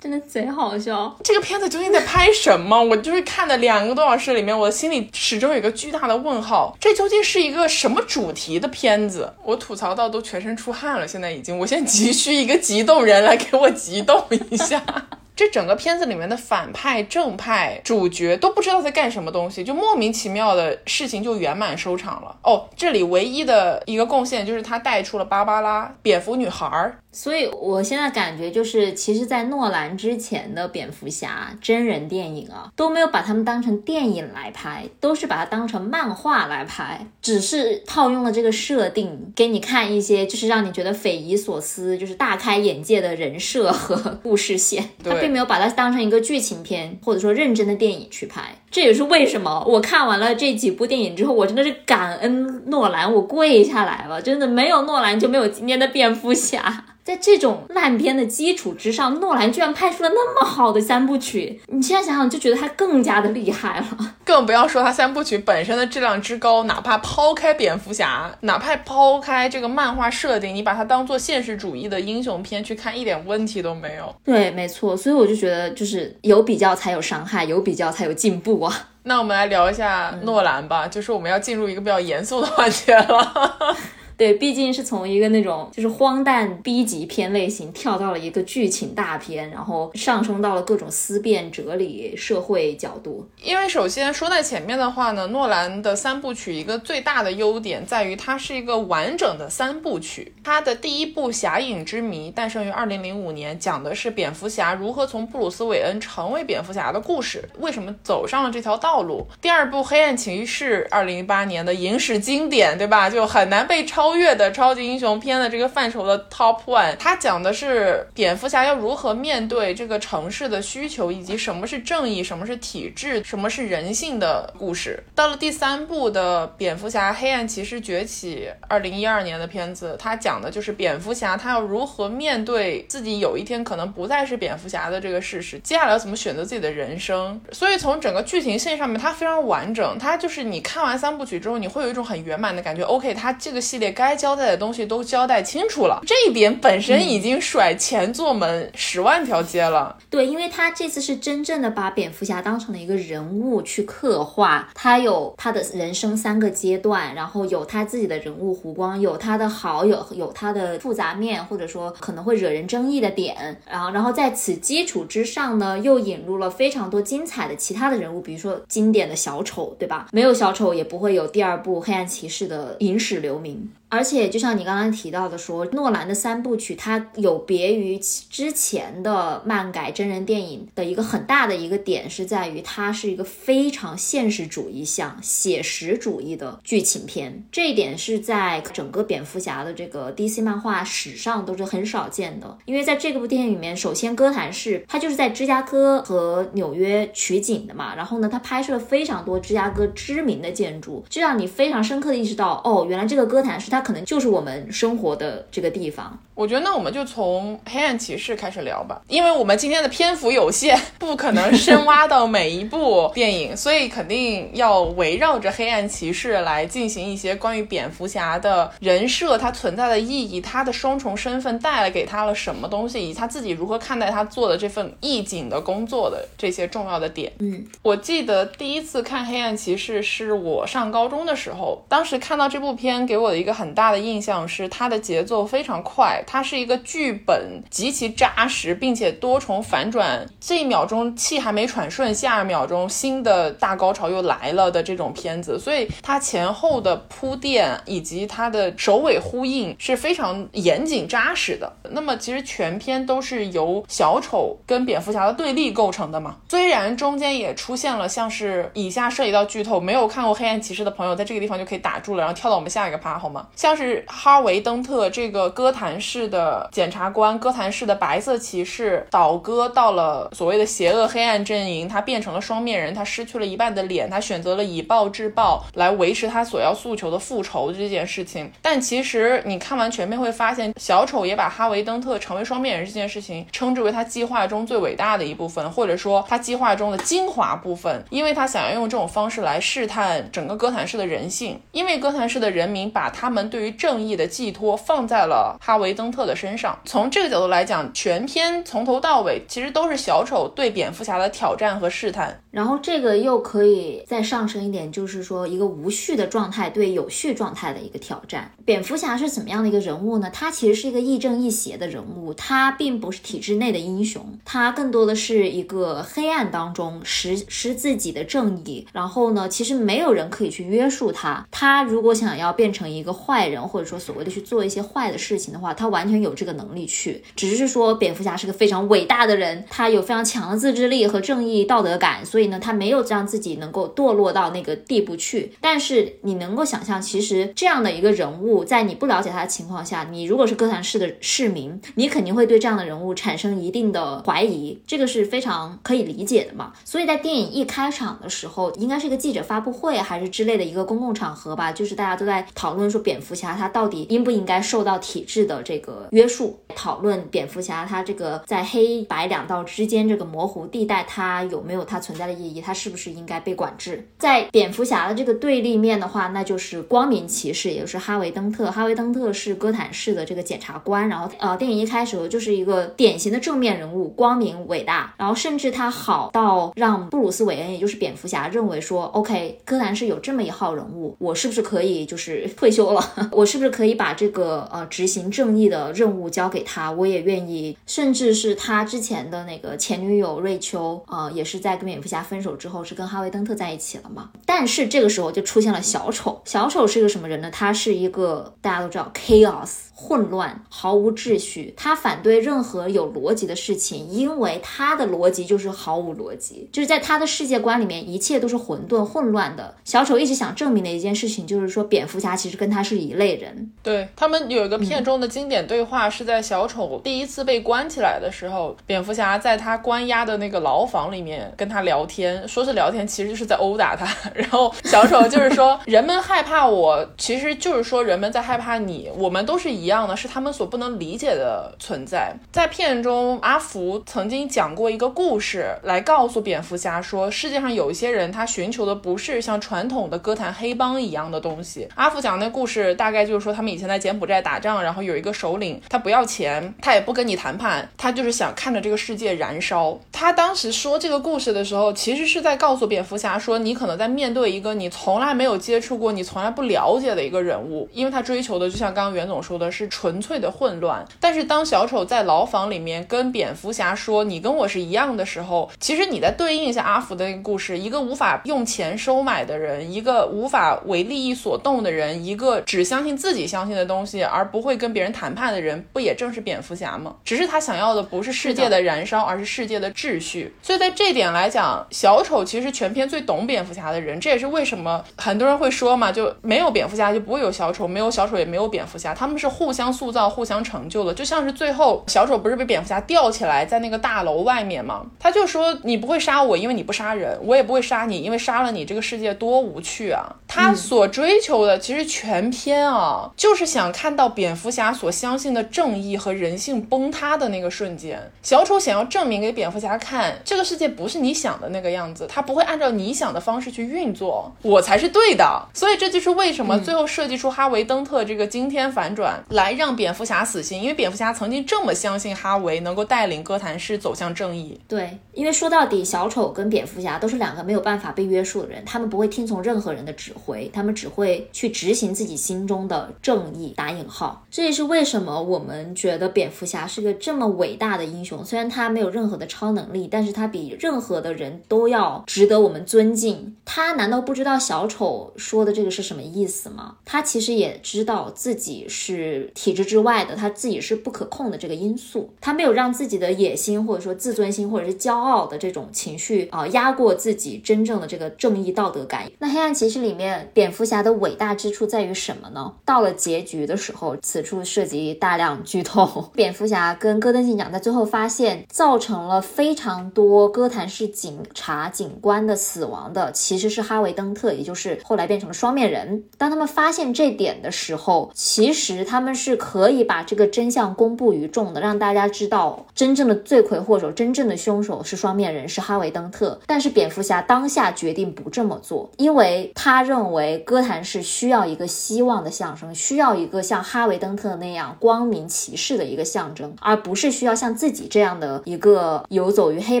真的贼好笑。这个片子究竟在拍什么？我就是看了两个多小时，里面我心里始终有一个巨大的问号：这究竟是一个什么主题的片子？我吐槽到都全身出汗了，现在已经，我现在急需一个激动人来给我激动一下。这整个片子里面的反派、正派、主角都不知道在干什么东西，就莫名其妙的事情就圆满收场了。哦，这里唯一的一个贡献就是他带出了芭芭拉，蝙蝠女孩儿。所以，我现在感觉就是，其实，在诺兰之前的蝙蝠侠真人电影啊，都没有把他们当成电影来拍，都是把它当成漫画来拍，只是套用了这个设定，给你看一些就是让你觉得匪夷所思，就是大开眼界的人设和故事线。他并没有把它当成一个剧情片，或者说认真的电影去拍。这也是为什么我看完了这几部电影之后，我真的是感恩诺兰，我跪下来了，真的没有诺兰就没有今天的蝙蝠侠。在这种烂片的基础之上，诺兰居然拍出了那么好的三部曲，你现在想想就觉得他更加的厉害了。更不要说他三部曲本身的质量之高，哪怕抛开蝙蝠侠，哪怕抛开这个漫画设定，你把它当做现实主义的英雄片去看，一点问题都没有。对，没错，所以我就觉得就是有比较才有伤害，有比较才有进步啊。那我们来聊一下诺兰吧，就是我们要进入一个比较严肃的环节了。对，毕竟是从一个那种就是荒诞 B 级片类型跳到了一个剧情大片，然后上升到了各种思辨、哲理、社会角度。因为首先说在前面的话呢，诺兰的三部曲一个最大的优点在于它是一个完整的三部曲。它的第一部《侠影之谜》诞生于二零零五年，讲的是蝙蝠侠如何从布鲁斯·韦恩成为蝙蝠侠的故事，为什么走上了这条道路。第二部《黑暗骑士》二零一八年的影史经典，对吧？就很难被超。超越的超级英雄片的这个范畴的 top one，它讲的是蝙蝠侠要如何面对这个城市的需求，以及什么是正义，什么是体制，什么是人性的故事。到了第三部的蝙蝠侠黑暗骑士崛起，二零一二年的片子，它讲的就是蝙蝠侠他要如何面对自己有一天可能不再是蝙蝠侠的这个事实，接下来要怎么选择自己的人生。所以从整个剧情线上面，它非常完整。它就是你看完三部曲之后，你会有一种很圆满的感觉。OK，它这个系列。该交代的东西都交代清楚了，这一点本身已经甩前作门十万条街了。对，因为他这次是真正的把蝙蝠侠当成了一个人物去刻画，他有他的人生三个阶段，然后有他自己的人物弧光，有他的好，有有他的复杂面，或者说可能会惹人争议的点。然后，然后在此基础之上呢，又引入了非常多精彩的其他的人物，比如说经典的小丑，对吧？没有小丑也不会有第二部黑暗骑士的影史留名。而且，就像你刚刚提到的，说诺兰的三部曲，它有别于之前的漫改真人电影的一个很大的一个点，是在于它是一个非常现实主义向、写实主义的剧情片。这一点是在整个蝙蝠侠的这个 DC 漫画史上都是很少见的。因为在这部电影里面，首先哥谭市它就是在芝加哥和纽约取景的嘛，然后呢，它拍摄了非常多芝加哥知名的建筑，就让你非常深刻的意识到，哦，原来这个哥谭市它。它可能就是我们生活的这个地方。我觉得那我们就从黑暗骑士开始聊吧，因为我们今天的篇幅有限，不可能深挖到每一部电影，所以肯定要围绕着黑暗骑士来进行一些关于蝙蝠侠的人设、他存在的意义、他的双重身份带来给他了什么东西，以及他自己如何看待他做的这份义警的工作的这些重要的点。嗯，我记得第一次看黑暗骑士是我上高中的时候，当时看到这部片给我的一个很很大的印象是它的节奏非常快。它是一个剧本极其扎实，并且多重反转，这一秒钟气还没喘顺，下一秒钟新的大高潮又来了的这种片子，所以它前后的铺垫以及它的首尾呼应是非常严谨扎实的。那么其实全片都是由小丑跟蝙蝠侠的对立构成的嘛，虽然中间也出现了像是以下涉及到剧透，没有看过黑暗骑士的朋友在这个地方就可以打住了，然后跳到我们下一个趴好吗？像是哈维登特这个哥谭市。的检察官，哥谭市的白色骑士倒戈到了所谓的邪恶黑暗阵营，他变成了双面人，他失去了一半的脸，他选择了以暴制暴来维持他所要诉求的复仇这件事情。但其实你看完全片会发现，小丑也把哈维登特成为双面人这件事情称之为他计划中最伟大的一部分，或者说他计划中的精华部分，因为他想要用这种方式来试探整个哥谭市的人性，因为哥谭市的人民把他们对于正义的寄托放在了哈维登。特的身上，从这个角度来讲，全篇从头到尾其实都是小丑对蝙蝠侠的挑战和试探。然后这个又可以再上升一点，就是说一个无序的状态对有序状态的一个挑战。蝙蝠侠是怎么样的一个人物呢？他其实是一个亦正亦邪的人物，他并不是体制内的英雄，他更多的是一个黑暗当中实施自己的正义。然后呢，其实没有人可以去约束他。他如果想要变成一个坏坏人，或者说所谓的去做一些坏的事情的话，他完全有这个能力去。只是说蝙蝠侠是个非常伟大的人，他有非常强的自制力和正义道德感，所以呢，他没有让自己能够堕落到那个地步去。但是你能够想象，其实这样的一个人物，在你不了解他的情况下，你如果是哥谭市的市民，你肯定会对这样的人物产生一定的怀疑，这个是非常可以理解的嘛。所以在电影一开场的时候，应该是一个记者发布会还是之类的一个公共场合吧，就是大家都在讨论说蝙蝙蝠侠他到底应不应该受到体制的这个约束，讨论蝙蝠侠他这个在黑白两道之间这个模糊地带，他有没有他存在的。意义，他是不是应该被管制？在蝙蝠侠的这个对立面的话，那就是光明骑士，也就是哈维登特。哈维登特是哥谭市的这个检察官，然后呃，电影一开始就是一个典型的正面人物，光明伟大，然后甚至他好到让布鲁斯韦恩，也就是蝙蝠侠认为说，OK，哥谭市有这么一号人物，我是不是可以就是退休了？我是不是可以把这个呃执行正义的任务交给他？我也愿意，甚至是他之前的那个前女友瑞秋，呃，也是在跟蝙蝠侠。分手之后是跟哈维登特在一起了嘛？但是这个时候就出现了小丑。小丑是一个什么人呢？他是一个大家都知道 chaos。混乱，毫无秩序。他反对任何有逻辑的事情，因为他的逻辑就是毫无逻辑，就是在他的世界观里面，一切都是混沌、混乱的。小丑一直想证明的一件事情，就是说蝙蝠侠其实跟他是一类人。对他们有一个片中的经典对话，是在小丑第一次被关起来的时候，蝙蝠侠在他关押的那个牢房里面跟他聊天，说是聊天，其实就是在殴打他。然后小丑就是说，人们害怕我，其实就是说人们在害怕你，我们都是一。样的是他们所不能理解的存在。在片中，阿福曾经讲过一个故事，来告诉蝙蝠侠说，世界上有一些人，他寻求的不是像传统的歌坛黑帮一样的东西。阿福讲那故事，大概就是说，他们以前在柬埔寨打仗，然后有一个首领，他不要钱，他也不跟你谈判，他就是想看着这个世界燃烧。他当时说这个故事的时候，其实是在告诉蝙蝠侠说，你可能在面对一个你从来没有接触过、你从来不了解的一个人物，因为他追求的就像刚刚袁总说的是。纯粹的混乱，但是当小丑在牢房里面跟蝙蝠侠说“你跟我是一样的”时候，其实你在对应一下阿福的那个故事：一个无法用钱收买的人，一个无法为利益所动的人，一个只相信自己相信的东西而不会跟别人谈判的人，不也正是蝙蝠侠吗？只是他想要的不是世界的燃烧，而是世界的秩序。所以在这点来讲，小丑其实全篇最懂蝙蝠侠的人。这也是为什么很多人会说嘛，就没有蝙蝠侠就不会有小丑，没有小丑也没有蝙蝠侠，他们是互。互相塑造，互相成就的，就像是最后小丑不是被蝙蝠侠吊起来在那个大楼外面吗？他就说你不会杀我，因为你不杀人，我也不会杀你，因为杀了你这个世界多无趣啊！他所追求的其实全篇篇啊，就是想看到蝙蝠侠所相信的正义和人性崩塌的那个瞬间。小丑想要证明给蝙蝠侠看，这个世界不是你想的那个样子，他不会按照你想的方式去运作，我才是对的。所以这就是为什么最后设计出哈维·登特这个惊天反转，来让蝙蝠侠死心，因为蝙蝠侠曾经这么相信哈维能够带领哥谭市走向正义。对，因为说到底，小丑跟蝙蝠侠都是两个没有办法被约束的人，他们不会听从任何人的指挥，他们只会去执行自己心心中的正义。打引号，这也是为什么我们觉得蝙蝠侠是个这么伟大的英雄。虽然他没有任何的超能力，但是他比任何的人都要值得我们尊敬。他难道不知道小丑说的这个是什么意思吗？他其实也知道自己是体制之外的，他自己是不可控的这个因素。他没有让自己的野心或者说自尊心或者是骄傲的这种情绪啊压过自己真正的这个正义道德感。那黑暗骑士里面蝙蝠侠的伟大之处在于什么呢？到了结局的时候，此处涉及大量剧透。蝙蝠侠跟戈登警长在最后发现，造成了非常多哥谭市警察警官的死亡的，其实是哈维·登特，也就是后来变成了双面人。当他们发现这点的时候，其实他们是可以把这个真相公布于众的，让大家知道真正的罪魁祸首、真正的凶手是双面人，是哈维·登特。但是蝙蝠侠当下决定不这么做，因为他认为哥谭市需要一个希望的象征，需要一个像哈维·登特那样光明骑士的一个象征，而不是需要像自己这样的一个游走于黑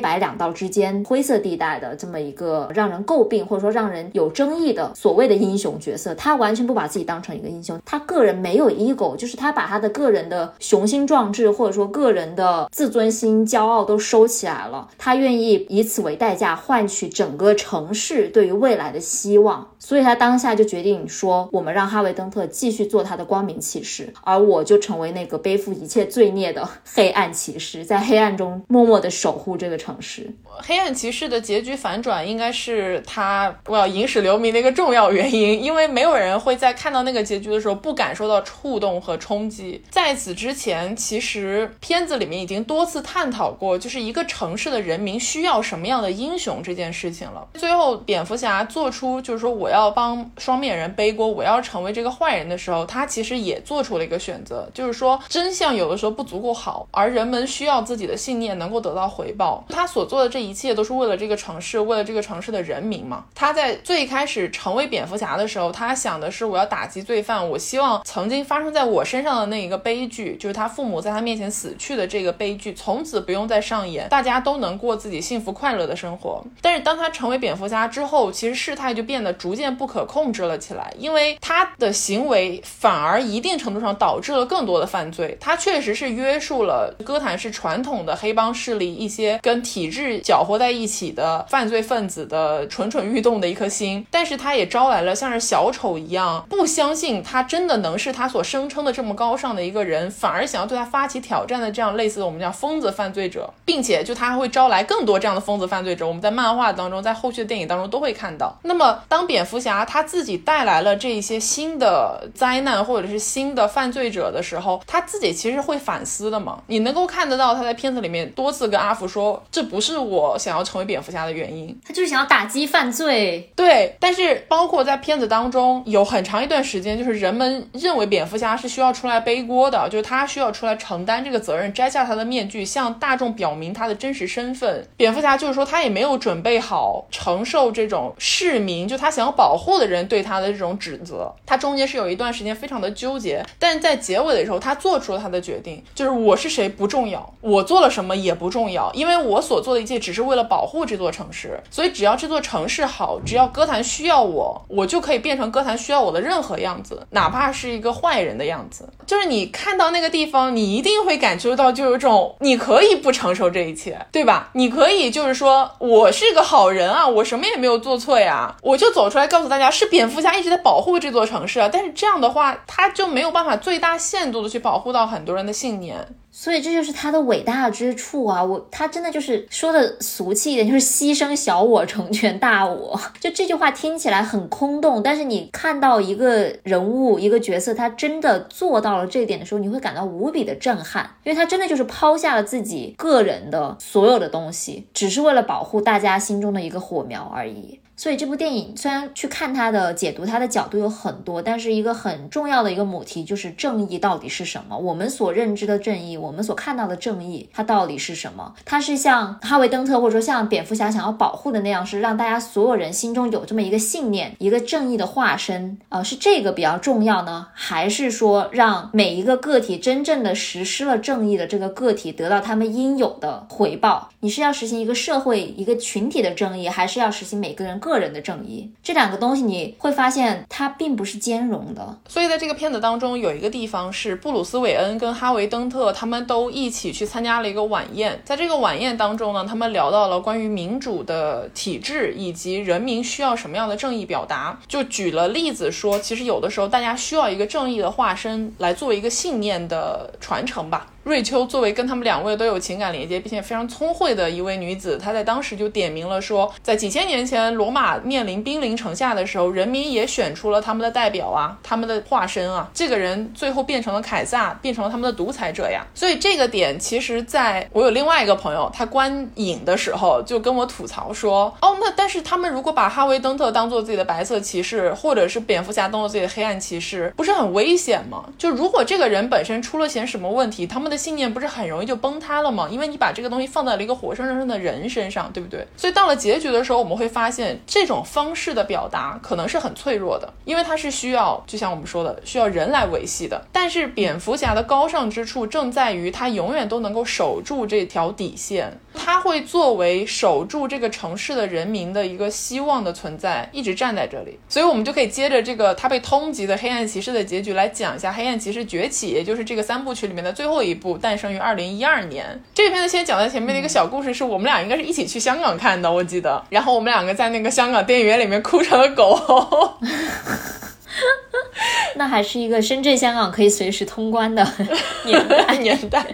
白两道之间灰色地带的这么一个让人诟病或者说让人有争议的所谓的英雄角色。他完全不把自己当成一个英雄，他个人没有 ego，就是他把他的个人的雄心壮志或者说个人的自尊心、骄傲都收起来了，他愿意以此为代价换取整个城市对于未来的希望。所以他当下就决定说：“我们让哈维·登特继续做他的光明骑士，而我就成为那个背负一切罪孽的黑暗骑士，在黑暗中默默的守护这个城市。”黑暗骑士的结局反转应该是他我要影史留名的一个重要原因，因为没有人会在看到那个结局的时候不感受到触动和冲击。在此之前，其实片子里面已经多次探讨过，就是一个城市的人民需要什么样的英雄这件事情了。最后，蝙蝠侠做出就是说我要帮双面人背锅，我要成为这个坏人的时候，他其实也做出了一个选择，就是说真相有的时候不足够好，而人们需要自己的信念能够得到回报。他所做的这一。切都是为了这个城市，为了这个城市的人民嘛。他在最开始成为蝙蝠侠的时候，他想的是我要打击罪犯，我希望曾经发生在我身上的那一个悲剧，就是他父母在他面前死去的这个悲剧，从此不用再上演，大家都能过自己幸福快乐的生活。但是当他成为蝙蝠侠之后，其实事态就变得逐渐不可控制了起来，因为他的行为反而一定程度上导致了更多的犯罪。他确实是约束了哥谭市传统的黑帮势力一些跟体制。搅和在一起的犯罪分子的蠢蠢欲动的一颗心，但是他也招来了像是小丑一样不相信他真的能是他所声称的这么高尚的一个人，反而想要对他发起挑战的这样类似的我们叫疯子犯罪者，并且就他还会招来更多这样的疯子犯罪者。我们在漫画当中，在后续的电影当中都会看到。那么当蝙蝠侠他自己带来了这一些新的灾难或者是新的犯罪者的时候，他自己其实会反思的嘛？你能够看得到他在片子里面多次跟阿福说，这不是我。想要成为蝙蝠侠的原因，他就是想要打击犯罪。对，但是包括在片子当中，有很长一段时间，就是人们认为蝙蝠侠是需要出来背锅的，就是他需要出来承担这个责任，摘下他的面具，向大众表明他的真实身份。蝙蝠侠就是说，他也没有准备好承受这种市民，就他想要保护的人对他的这种指责。他中间是有一段时间非常的纠结，但在结尾的时候，他做出了他的决定，就是我是谁不重要，我做了什么也不重要，因为我所做的一切只是。为了保护这座城市，所以只要这座城市好，只要歌坛需要我，我就可以变成歌坛需要我的任何样子，哪怕是一个坏人的样子。就是你看到那个地方，你一定会感受到，就有种你可以不承受这一切，对吧？你可以就是说我是个好人啊，我什么也没有做错呀，我就走出来告诉大家，是蝙蝠侠一直在保护这座城市啊。但是这样的话，他就没有办法最大限度的去保护到很多人的信念。所以这就是他的伟大之处啊！我他真的就是说的俗气一点，就是牺牲小我成全大我。就这句话听起来很空洞，但是你看到一个人物、一个角色，他真的做到了这一点的时候，你会感到无比的震撼，因为他真的就是抛下了自己个人的所有的东西，只是为了保护大家心中的一个火苗而已。所以这部电影虽然去看它的解读，它的角度有很多，但是一个很重要的一个母题就是正义到底是什么？我们所认知的正义，我们所看到的正义，它到底是什么？它是像哈维·登特或者说像蝙蝠侠想要保护的那样，是让大家所有人心中有这么一个信念，一个正义的化身？呃，是这个比较重要呢，还是说让每一个个体真正的实施了正义的这个个体得到他们应有的回报？你是要实行一个社会一个群体的正义，还是要实行每个人个？个人的正义，这两个东西你会发现它并不是兼容的。所以在这个片子当中，有一个地方是布鲁斯·韦恩跟哈维·登特他们都一起去参加了一个晚宴。在这个晚宴当中呢，他们聊到了关于民主的体制以及人民需要什么样的正义表达，就举了例子说，其实有的时候大家需要一个正义的化身来作为一个信念的传承吧。瑞秋作为跟他们两位都有情感连接，并且非常聪慧的一位女子，她在当时就点明了说，在几千年前罗马面临兵临城下的时候，人民也选出了他们的代表啊，他们的化身啊，这个人最后变成了凯撒，变成了他们的独裁者呀。所以这个点，其实在我有另外一个朋友，他观影的时候就跟我吐槽说，哦，那但是他们如果把哈维·登特当做自己的白色骑士，或者是蝙蝠侠当做自己的黑暗骑士，不是很危险吗？就如果这个人本身出了些什么问题，他们的信念不是很容易就崩塌了吗？因为你把这个东西放在了一个活生生的人身上，对不对？所以到了结局的时候，我们会发现这种方式的表达可能是很脆弱的，因为它是需要，就像我们说的，需要人来维系的。但是蝙蝠侠的高尚之处正在于他永远都能够守住这条底线。他会作为守住这个城市的人民的一个希望的存在，一直站在这里。所以，我们就可以接着这个他被通缉的黑暗骑士的结局来讲一下《黑暗骑士崛起》，也就是这个三部曲里面的最后一部，诞生于二零一二年。这个片子先讲在前面的一个小故事，是我们俩应该是一起去香港看的，我记得。然后我们两个在那个香港电影院里面哭成了狗。那还是一个深圳、香港可以随时通关的 年代年代。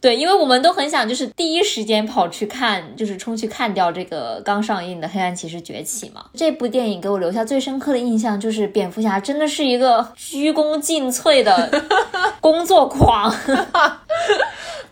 对，因为我们都很想就是第一时间跑去看，就是冲去看掉这个刚上映的《黑暗骑士崛起》嘛。这部电影给我留下最深刻的印象就是蝙蝠侠真的是一个鞠躬尽瘁的 工作狂。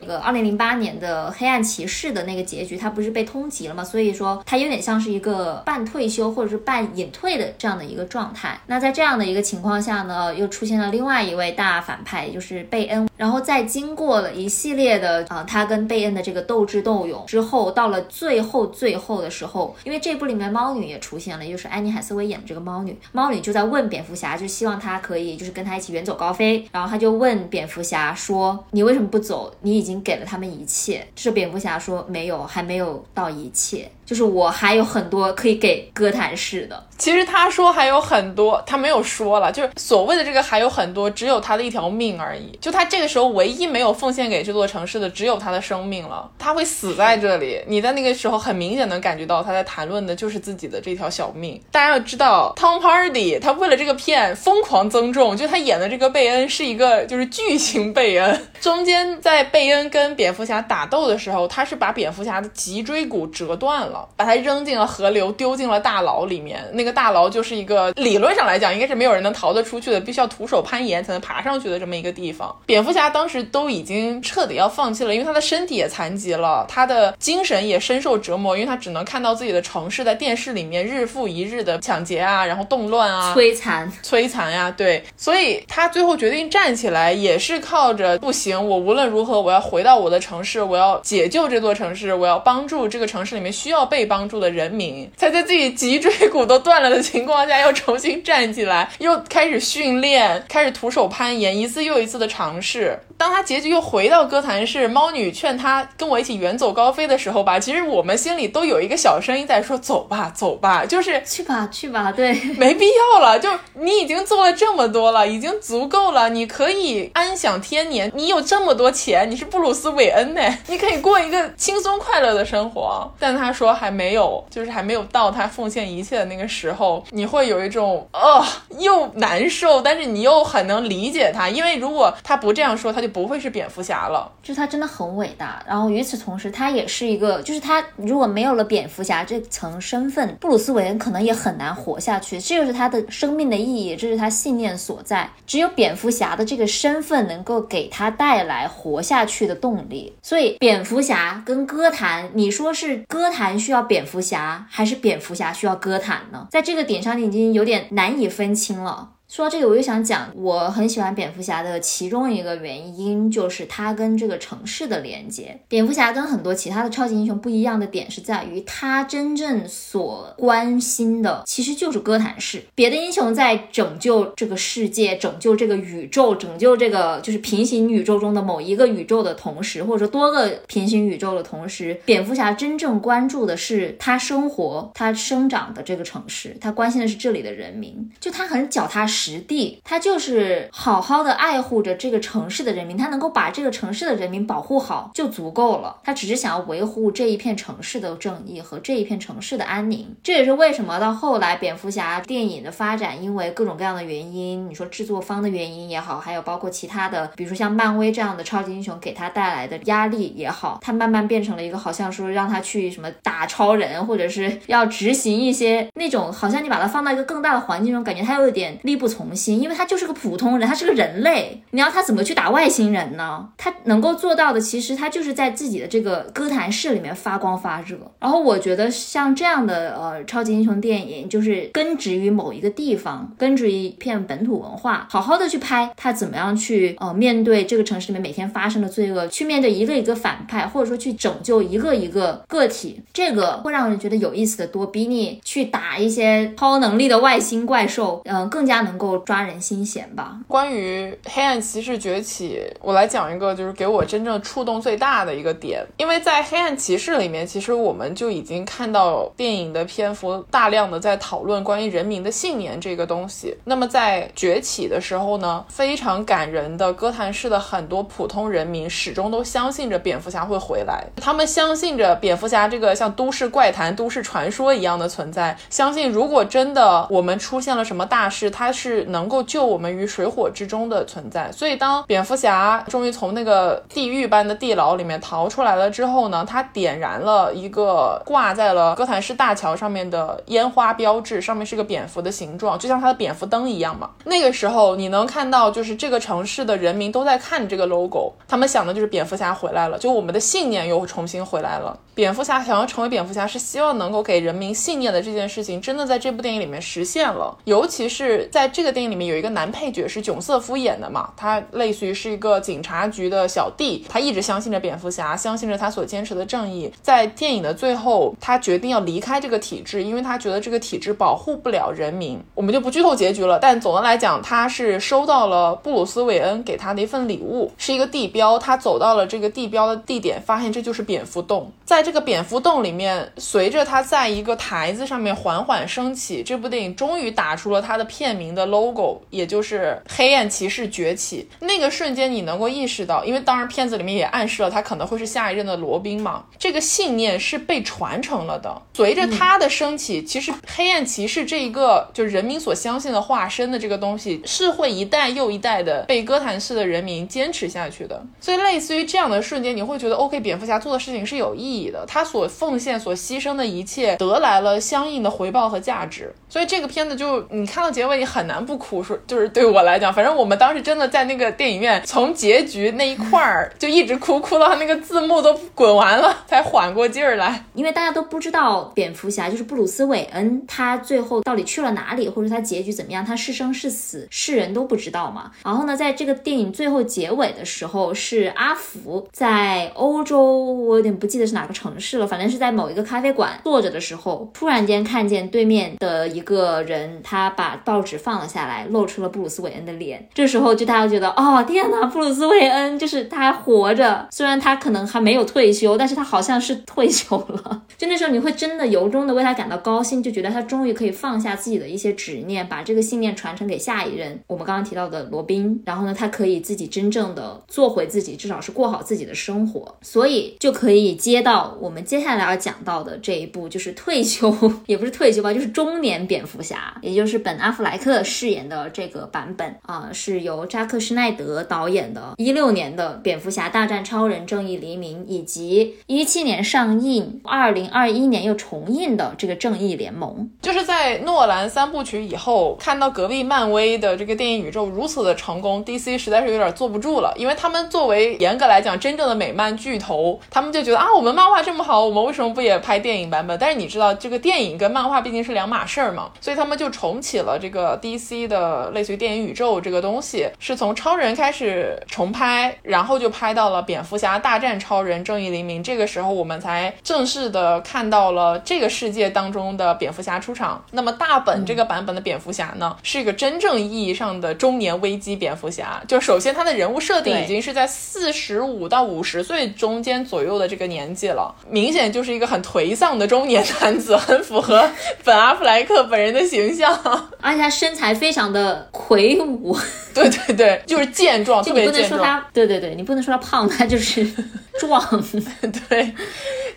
那个二零零八年的黑暗骑士的那个结局，他不是被通缉了吗？所以说他有点像是一个半退休或者是半隐退的这样的一个状态。那在这样的一个情况下呢，又出现了另外一位大反派，也就是贝恩。然后在经过了一系列的啊，他跟贝恩的这个斗智斗勇之后，到了最后最后的时候，因为这部里面猫女也出现了，就是安妮海瑟薇演的这个猫女。猫女就在问蝙蝠侠，就希望他可以就是跟他一起远走高飞。然后他就问蝙蝠侠说：“你为什么不走？你已经。”给了他们一切，这是蝙蝠侠说没有，还没有到一切。就是我还有很多可以给哥谭市的。其实他说还有很多，他没有说了。就是所谓的这个还有很多，只有他的一条命而已。就他这个时候唯一没有奉献给这座城市的，只有他的生命了。他会死在这里。你在那个时候很明显能感觉到他在谈论的就是自己的这条小命。大家要知道，Tom Hardy 他为了这个片疯狂增重，就他演的这个贝恩是一个就是巨型贝恩。中间在贝恩跟蝙蝠侠打斗的时候，他是把蝙蝠侠的脊椎骨折断了。把他扔进了河流，丢进了大牢里面。那个大牢就是一个理论上来讲，应该是没有人能逃得出去的，必须要徒手攀岩才能爬上去的这么一个地方。蝙蝠侠当时都已经彻底要放弃了，因为他的身体也残疾了，他的精神也深受折磨，因为他只能看到自己的城市在电视里面日复一日的抢劫啊，然后动乱啊，摧残，摧残呀，对。所以他最后决定站起来，也是靠着不行，我无论如何我要回到我的城市，我要解救这座城市，我要帮助这个城市里面需要。被帮助的人民，才在自己脊椎骨都断了的情况下，又重新站起来，又开始训练，开始徒手攀岩，一次又一次的尝试。当他结局又回到哥谭市，猫女劝他跟我一起远走高飞的时候吧，其实我们心里都有一个小声音在说：“走吧，走吧，就是去吧，去吧。”对，没必要了。就你已经做了这么多了，已经足够了，你可以安享天年。你有这么多钱，你是布鲁斯韦恩呢，你可以过一个轻松快乐的生活。但他说。还没有，就是还没有到他奉献一切的那个时候，你会有一种哦又难受，但是你又很能理解他，因为如果他不这样说，他就不会是蝙蝠侠了。就是他真的很伟大。然后与此同时，他也是一个，就是他如果没有了蝙蝠侠这层身份，布鲁斯韦恩可能也很难活下去。这就是他的生命的意义，这是他信念所在。只有蝙蝠侠的这个身份能够给他带来活下去的动力。所以，蝙蝠侠跟歌坛，你说是歌坛需要蝙蝠侠，还是蝙蝠侠需要歌坛呢？在这个点上，你已经有点难以分清了。说到这个，我又想讲，我很喜欢蝙蝠侠的其中一个原因，就是他跟这个城市的连接。蝙蝠侠跟很多其他的超级英雄不一样的点是在于，他真正所关心的其实就是哥谭市。别的英雄在拯救这个世界、拯救这个宇宙、拯救这个就是平行宇宙中的某一个宇宙的同时，或者说多个平行宇宙的同时，蝙蝠侠真正关注的是他生活、他生长的这个城市，他关心的是这里的人民。就他很脚踏实。实地，他就是好好的爱护着这个城市的人民，他能够把这个城市的人民保护好就足够了。他只是想要维护这一片城市的正义和这一片城市的安宁。这也是为什么到后来蝙蝠侠电影的发展，因为各种各样的原因，你说制作方的原因也好，还有包括其他的，比如说像漫威这样的超级英雄给他带来的压力也好，他慢慢变成了一个好像说让他去什么打超人，或者是要执行一些那种好像你把他放到一个更大的环境中，感觉他有点力不。从心，因为他就是个普通人，他是个人类，你要他怎么去打外星人呢？他能够做到的，其实他就是在自己的这个歌坛室里面发光发热。然后我觉得像这样的呃超级英雄电影，就是根植于某一个地方，根植于一片本土文化，好好的去拍他怎么样去呃面对这个城市里面每天发生的罪恶，去面对一个一个反派，或者说去拯救一个一个个体，这个会让人觉得有意思的多，比你去打一些超能力的外星怪兽，嗯，更加能。够抓人心弦吧。关于黑暗骑士崛起，我来讲一个，就是给我真正触动最大的一个点。因为在黑暗骑士里面，其实我们就已经看到电影的篇幅大量的在讨论关于人民的信念这个东西。那么在崛起的时候呢，非常感人的哥谭市的很多普通人民始终都相信着蝙蝠侠会回来，他们相信着蝙蝠侠这个像都市怪谈、都市传说一样的存在，相信如果真的我们出现了什么大事，他是。是能够救我们于水火之中的存在，所以当蝙蝠侠终于从那个地狱般的地牢里面逃出来了之后呢，他点燃了一个挂在了哥谭市大桥上面的烟花标志，上面是个蝙蝠的形状，就像他的蝙蝠灯一样嘛。那个时候你能看到，就是这个城市的人民都在看这个 logo，他们想的就是蝙蝠侠回来了，就我们的信念又重新回来了。蝙蝠侠想要成为蝙蝠侠，是希望能够给人民信念的这件事情，真的在这部电影里面实现了，尤其是在这。个电影里面有一个男配角是囧瑟夫演的嘛，他类似于是一个警察局的小弟，他一直相信着蝙蝠侠，相信着他所坚持的正义。在电影的最后，他决定要离开这个体制，因为他觉得这个体制保护不了人民。我们就不剧透结局了，但总的来讲，他是收到了布鲁斯韦恩给他的一份礼物，是一个地标。他走到了这个地标的地点，发现这就是蝙蝠洞。在这个蝙蝠洞里面，随着他在一个台子上面缓缓升起，这部电影终于打出了他的片名的。Logo 也就是黑暗骑士崛起那个瞬间，你能够意识到，因为当然片子里面也暗示了他可能会是下一任的罗宾嘛。这个信念是被传承了的。随着他的升起，其实黑暗骑士这一个就是人民所相信的化身的这个东西，是会一代又一代的被哥谭市的人民坚持下去的。所以类似于这样的瞬间，你会觉得 OK，蝙蝠侠做的事情是有意义的，他所奉献、所牺牲的一切得来了相应的回报和价值。所以这个片子就你看到结尾，你很难。不哭说，就是对我来讲，反正我们当时真的在那个电影院，从结局那一块儿就一直哭，哭到那个字幕都滚完了才缓过劲儿来。因为大家都不知道蝙蝠侠就是布鲁斯韦恩，他最后到底去了哪里，或者他结局怎么样，他是生是死，世人都不知道嘛。然后呢，在这个电影最后结尾的时候，是阿福在欧洲，我有点不记得是哪个城市了，反正是在某一个咖啡馆坐着的时候，突然间看见对面的一个人，他把报纸放。放下来，露出了布鲁斯韦恩的脸。这时候就大家觉得，哦天哪，布鲁斯韦恩就是他还活着，虽然他可能还没有退休，但是他好像是退休了。就那时候你会真的由衷的为他感到高兴，就觉得他终于可以放下自己的一些执念，把这个信念传承给下一任。我们刚刚提到的罗宾，然后呢，他可以自己真正的做回自己，至少是过好自己的生活，所以就可以接到我们接下来要讲到的这一部，就是退休 也不是退休吧，就是中年蝙蝠侠，也就是本阿弗莱克饰演的这个版本啊，是由扎克施奈德导演的，一六年的《蝙蝠侠大战超人：正义黎明》，以及一七年上映，二零二一年又重映的这个《正义联盟》，就是在诺兰三部曲以后，看到隔壁漫威的这个电影宇宙如此的成功，DC 实在是有点坐不住了，因为他们作为严格来讲真正的美漫巨头，他们就觉得啊，我们漫画这么好，我们为什么不也拍电影版本？但是你知道，这个电影跟漫画毕竟是两码事儿嘛，所以他们就重启了这个 DC 的类似于电影宇宙这个东西，是从超人开始重拍，然后就拍到了蝙蝠侠大战超人：正义黎明，这个时候我们才正式的看到了这个世界当中的蝙蝠侠出场。那么大本这个版本的蝙蝠侠呢，是一个真正意义上的中年危机蝙蝠侠。就首先他的人物设定已经是在四十五到五十岁中间左右的这个年纪了，明显就是一个很颓丧的中年男子，很符合本阿弗莱克本人的形象，而且他身材非常的魁梧。对对对，就是健壮，特别健壮。对对对，你不能说他胖，他就是 壮。对，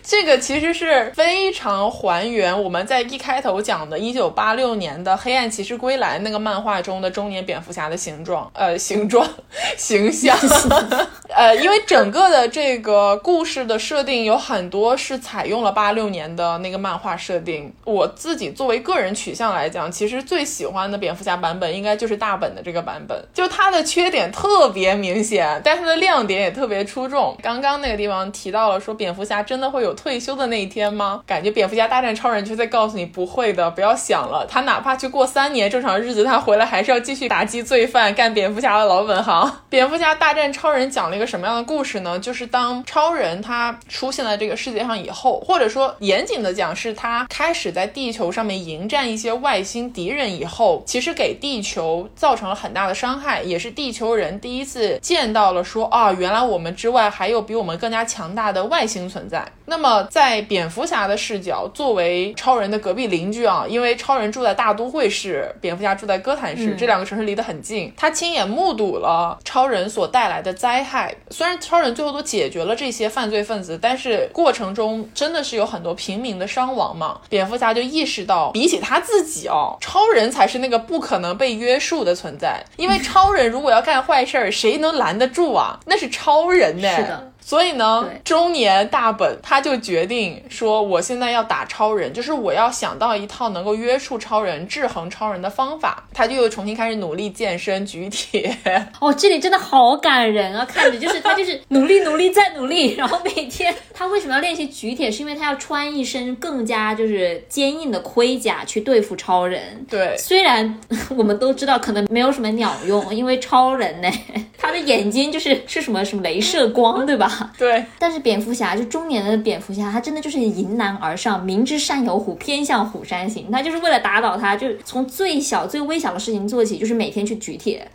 这个其实是非常还原我们在一开头讲的1986年的《黑暗骑士归来》那个漫画中的中年蝙蝠侠的形状，呃，形状形象。呃，因为整个的这个故事的设定有很多是采用了86年的那个漫画设定。我自己作为个人取向来讲，其实最喜欢的蝙蝠侠版本应该就是大本的这个版本。就它的缺点特别明显，但它的亮点也特别出众。刚刚那个地方提到了说，蝙蝠侠真的会有退休的那一天吗？感觉蝙蝠侠大战超人就在告诉你不会的，不要想了。他哪怕去过三年正常日子，他回来还是要继续打击罪犯，干蝙蝠侠的老本行。蝙蝠侠大战超人讲了一个什么样的故事呢？就是当超人他出现在这个世界上以后，或者说严谨的讲，是他开始在地球上面迎战一些外星敌人以后，其实给地球造成了很大的伤。害也是地球人第一次见到了，说啊，原来我们之外还有比我们更加强大的外星存在。那么在蝙蝠侠的视角，作为超人的隔壁邻居啊，因为超人住在大都会市，蝙蝠侠住在哥谭市，这两个城市离得很近，他亲眼目睹了超人所带来的灾害。虽然超人最后都解决了这些犯罪分子，但是过程中真的是有很多平民的伤亡嘛。蝙蝠侠就意识到，比起他自己哦，超人才是那个不可能被约束的存在，因为。超人如果要干坏事儿，谁能拦得住啊？那是超人呢。是的。所以呢，中年大本他就决定说，我现在要打超人，就是我要想到一套能够约束超人、制衡超人的方法。他就又重新开始努力健身、举铁。哦，这里真的好感人啊！看着就是他就是努力、努力再努力，然后每天他为什么要练习举铁？是因为他要穿一身更加就是坚硬的盔甲去对付超人。对，虽然我们都知道可能没有什么鸟用，因为超人呢，他的眼睛就是是什么什么镭射光，对吧？对，但是蝙蝠侠就中年的蝙蝠侠，他真的就是迎难而上，明知山有虎，偏向虎山行。他就是为了打倒他，就是从最小最微小的事情做起，就是每天去举铁。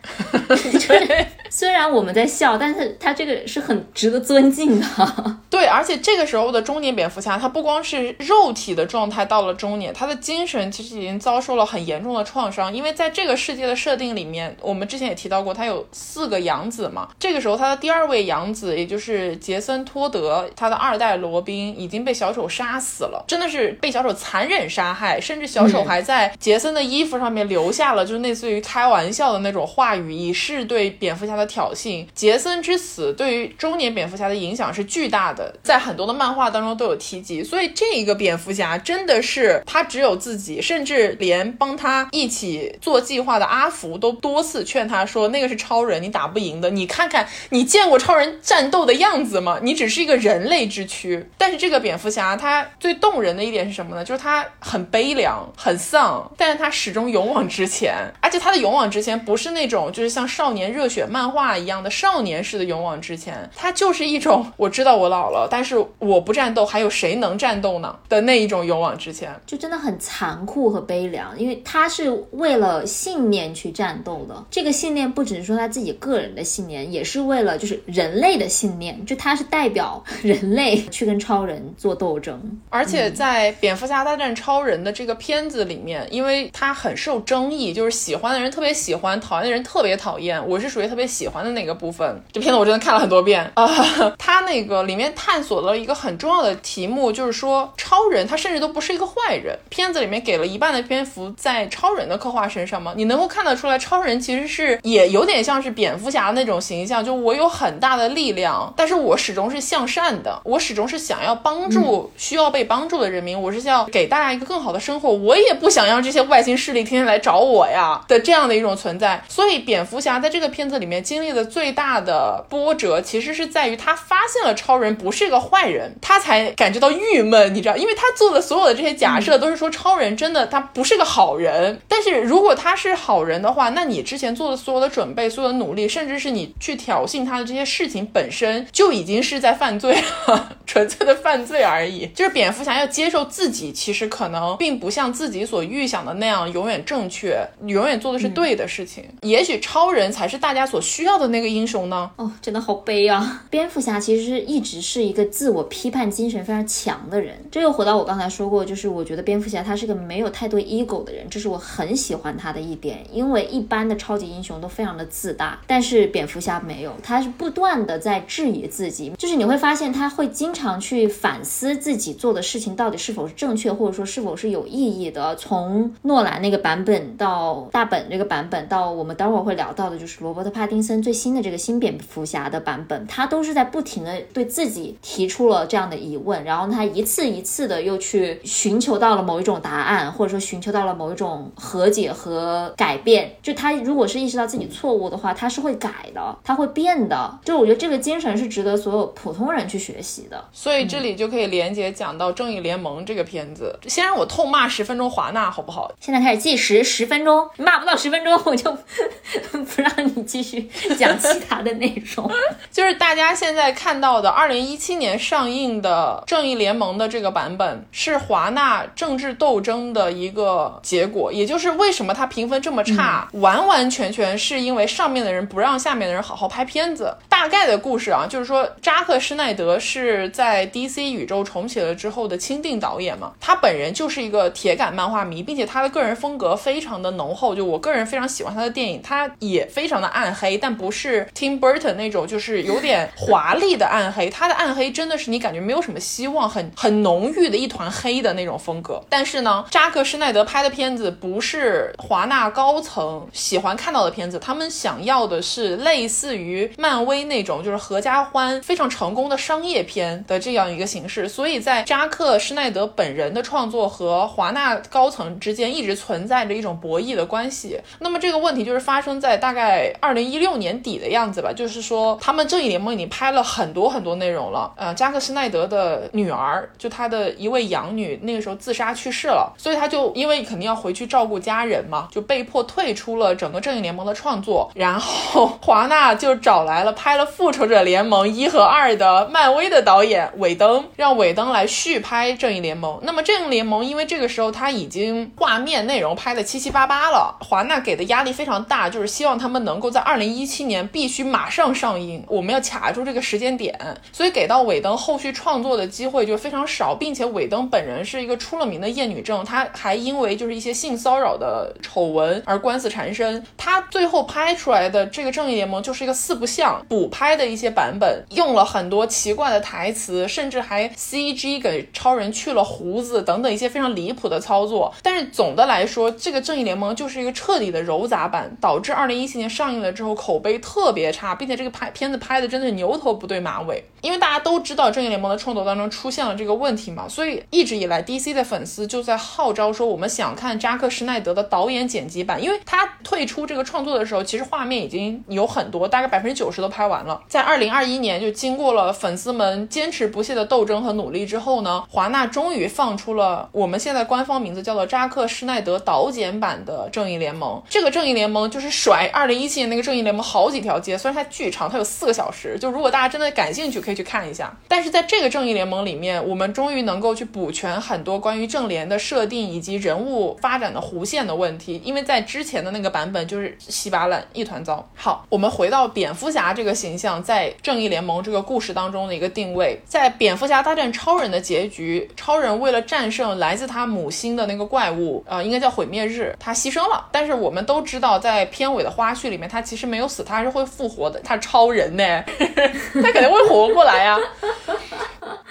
虽然我们在笑，但是他这个是很值得尊敬的。对，而且这个时候的中年蝙蝠侠，他不光是肉体的状态到了中年，他的精神其实已经遭受了很严重的创伤。因为在这个世界的设定里面，我们之前也提到过，他有四个养子嘛。这个时候，他的第二位养子，也就是杰森·托德，他的二代罗宾已经被小丑杀死了，真的是被小丑残忍杀害，甚至小丑还在杰森的衣服上面留下了，就是类似于开玩笑的那种话语，以示对蝙蝠侠的挑衅。杰森之死对于中年蝙蝠侠的影响是巨大的，在很多的漫画当中都有提及，所以这一个蝙蝠侠真的是他只有自己，甚至连帮他一起做计划的阿福都多次劝他说：“那个是超人，你打不赢的。你看看，你见过超人战斗的样子子吗？你只是一个人类之躯。”但是这个蝙蝠侠他最动人的一点是什么呢？就是他很悲凉、很丧，但是他始终勇往直前，而且他的勇往直前不是那种就是像少年热血漫画一样的少年式的勇往直前，他就是一种我知道我老。了，但是我不战斗，还有谁能战斗呢？的那一种勇往直前，就真的很残酷和悲凉，因为他是为了信念去战斗的。这个信念不只是说他自己个人的信念，也是为了就是人类的信念，就他是代表人类去跟超人做斗争。而且在《蝙蝠侠大战超人》的这个片子里面，因为他很受争议，就是喜欢的人特别喜欢，讨厌的人特别讨厌。我是属于特别喜欢的那个部分。这片子我真的看了很多遍啊。他那个里面探索了一个很重要的题目，就是说超人他甚至都不是一个坏人。片子里面给了一半的篇幅在超人的刻画身上吗？你能够看得出来，超人其实是也有点像是蝙蝠侠那种形象，就我有很大的力量，但是我始终是向善的，我始终是想要帮助需要被帮助的人民，我是要给大家一个更好的生活，我也不想让这些外星势力天天来找我呀的这样的一种存在。所以蝙蝠侠在这个片子里面经历的最大的波折，其实是在于他发现了超人不是一个坏人，他才感觉到郁闷，你知道，因为他做的所有的这些假设都是说超人真的他不是个好人。但是如果他是好人的话，那你之前做的所有的准备、所有的努力，甚至是你去挑衅他的这些事情本身，就已经是在犯罪了，纯粹的犯罪而已。就是蝙蝠侠要接受自己，其实可能并不像自己所预想的那样永远正确，永远做的是对的事情。也许超人才是大家所需要的那个英雄呢。哦，真的好悲啊！蝙蝠侠其实一直是一个自我批判精神非常强的人。这又回到我刚才说过，就是我觉得蝙蝠侠他是个没有太多 ego 的人，这是我很喜欢他的一点。因为一般的超级英雄都非常的自大，但是蝙蝠侠没有，他是不断的在质疑自自己。就是你会发现他会经常去反思自己做的事情到底是否是正确，或者说是否是有意义的。从诺兰那个版本到大本这个版本，到我们待会儿会聊到的，就是罗伯特·帕丁森最新的这个新蝙蝠侠的版本，他都是在不停的对自己提出了这样的疑问，然后他一次一次的又去寻求到了某一种答案，或者说寻求到了某一种和解和改变。就他如果是意识到自己错误的话，他是会改的，他会变的。就我觉得这个精神是值得所有普通人去学习的。所以这里就可以连接讲到《正义联盟》这个片子。先让我痛骂十分钟华纳好不好？现在开始计时十分钟，骂不到十分钟 我就 不让你继续讲其他的内容。就是大家现在看到的二零一七年上映的《正义联盟》的这个版本，是华纳政治斗争的一个结果。也就是为什么它评分这么差，完完全全是因为上面的人不让下面的人好好拍片子。大概的故事啊，就是说扎克施奈德是在 DC 宇宙重启了之后的钦定导演嘛，他本人就是一个铁杆漫画迷，并且他的个人风格非常的浓厚。就我个人非常喜欢他的电影，他也非常的暗黑，但不是 Tim Burton 那种，就是有点华丽的暗黑。他的暗黑真的是你感觉没有什么希望，很很浓郁的一团黑的那种风格。但是呢，扎克施奈德拍的片子不是华纳高层喜欢看到的片子，他们想要的是类似于漫威那种，就是合家欢、非常成功的商业片的这样一个形式。所以在扎克施奈德本人的创作和华纳高层之间一直存在着一种博弈的关系。那么这个问题就是发生在大概二零一六年底的样子吧，就是说他们正义联盟已经拍了很多很多内容了。呃，扎克施奈德的女儿就他的一位养女，那个时候自杀去世了，所以他就因为肯定要回去照顾家人嘛，就被迫退出了整个正义联盟的创作。然后华纳就找来了拍了复仇者联盟一和二的漫威的导演韦登，让韦登来续拍正义联盟。那么正义联盟因为这个时候他已经画面内容拍的七七八八了，华纳给的压力非常大，就是希望他们能够在二零一七年必须马上上映，我们要卡住这个时间点，所以给到韦登后续创作的机会就非常少，并且韦登本人是一个出了名的厌女症，他还因为就是一些性骚扰的丑闻而官司缠身。他最后拍出来的这个正义联盟就是一个四不像，补拍的一些版本用了很多奇怪的台词，甚至还 CG 给超人去了胡子等等一些非常离谱的操作。但是总的来说，这个正义联盟就是一个彻底的揉杂版，导致二零一七年上映了之后口碑特别差，并且这个拍片子拍的真的是牛头不对马尾。因为大家都知道正义联盟的创作当中出现了这个问题嘛，所以一直以来 DC 的粉丝就在号召说，我们想看扎克施奈德的导演剪辑版，因为他退出这个创作的时候，其实画面已经有很多，大概百分之九十都拍完了。在二零二一年，就经过了粉丝们坚持不懈的斗争和努力之后呢，华纳终于放出了我们现在官方名字叫做扎克施奈德导剪版的《正义联盟》。这个《正义联盟》就是甩二零一七年那个《正义联盟》好几条街，虽然它巨长，它有四个小时，就如果大家真的感兴趣，可以去看一下。但是在这个《正义联盟》里面，我们终于能够去补全很多关于正联的设定以及人物发展的弧线的问题，因为在之前的那个版本就是稀巴烂一团糟。好，我们回到蝙蝠侠这个形象在《正义联联盟》这个故事当中的一个定位，在蝙蝠侠大战超人的结局，超人为了战胜来自他母星的那个怪物，呃，应该叫毁灭日，他牺牲了。但是我们都知道，在片尾的花絮里面，他其实没有死，他还是会复活的。他超人呢，他肯定会活过来呀。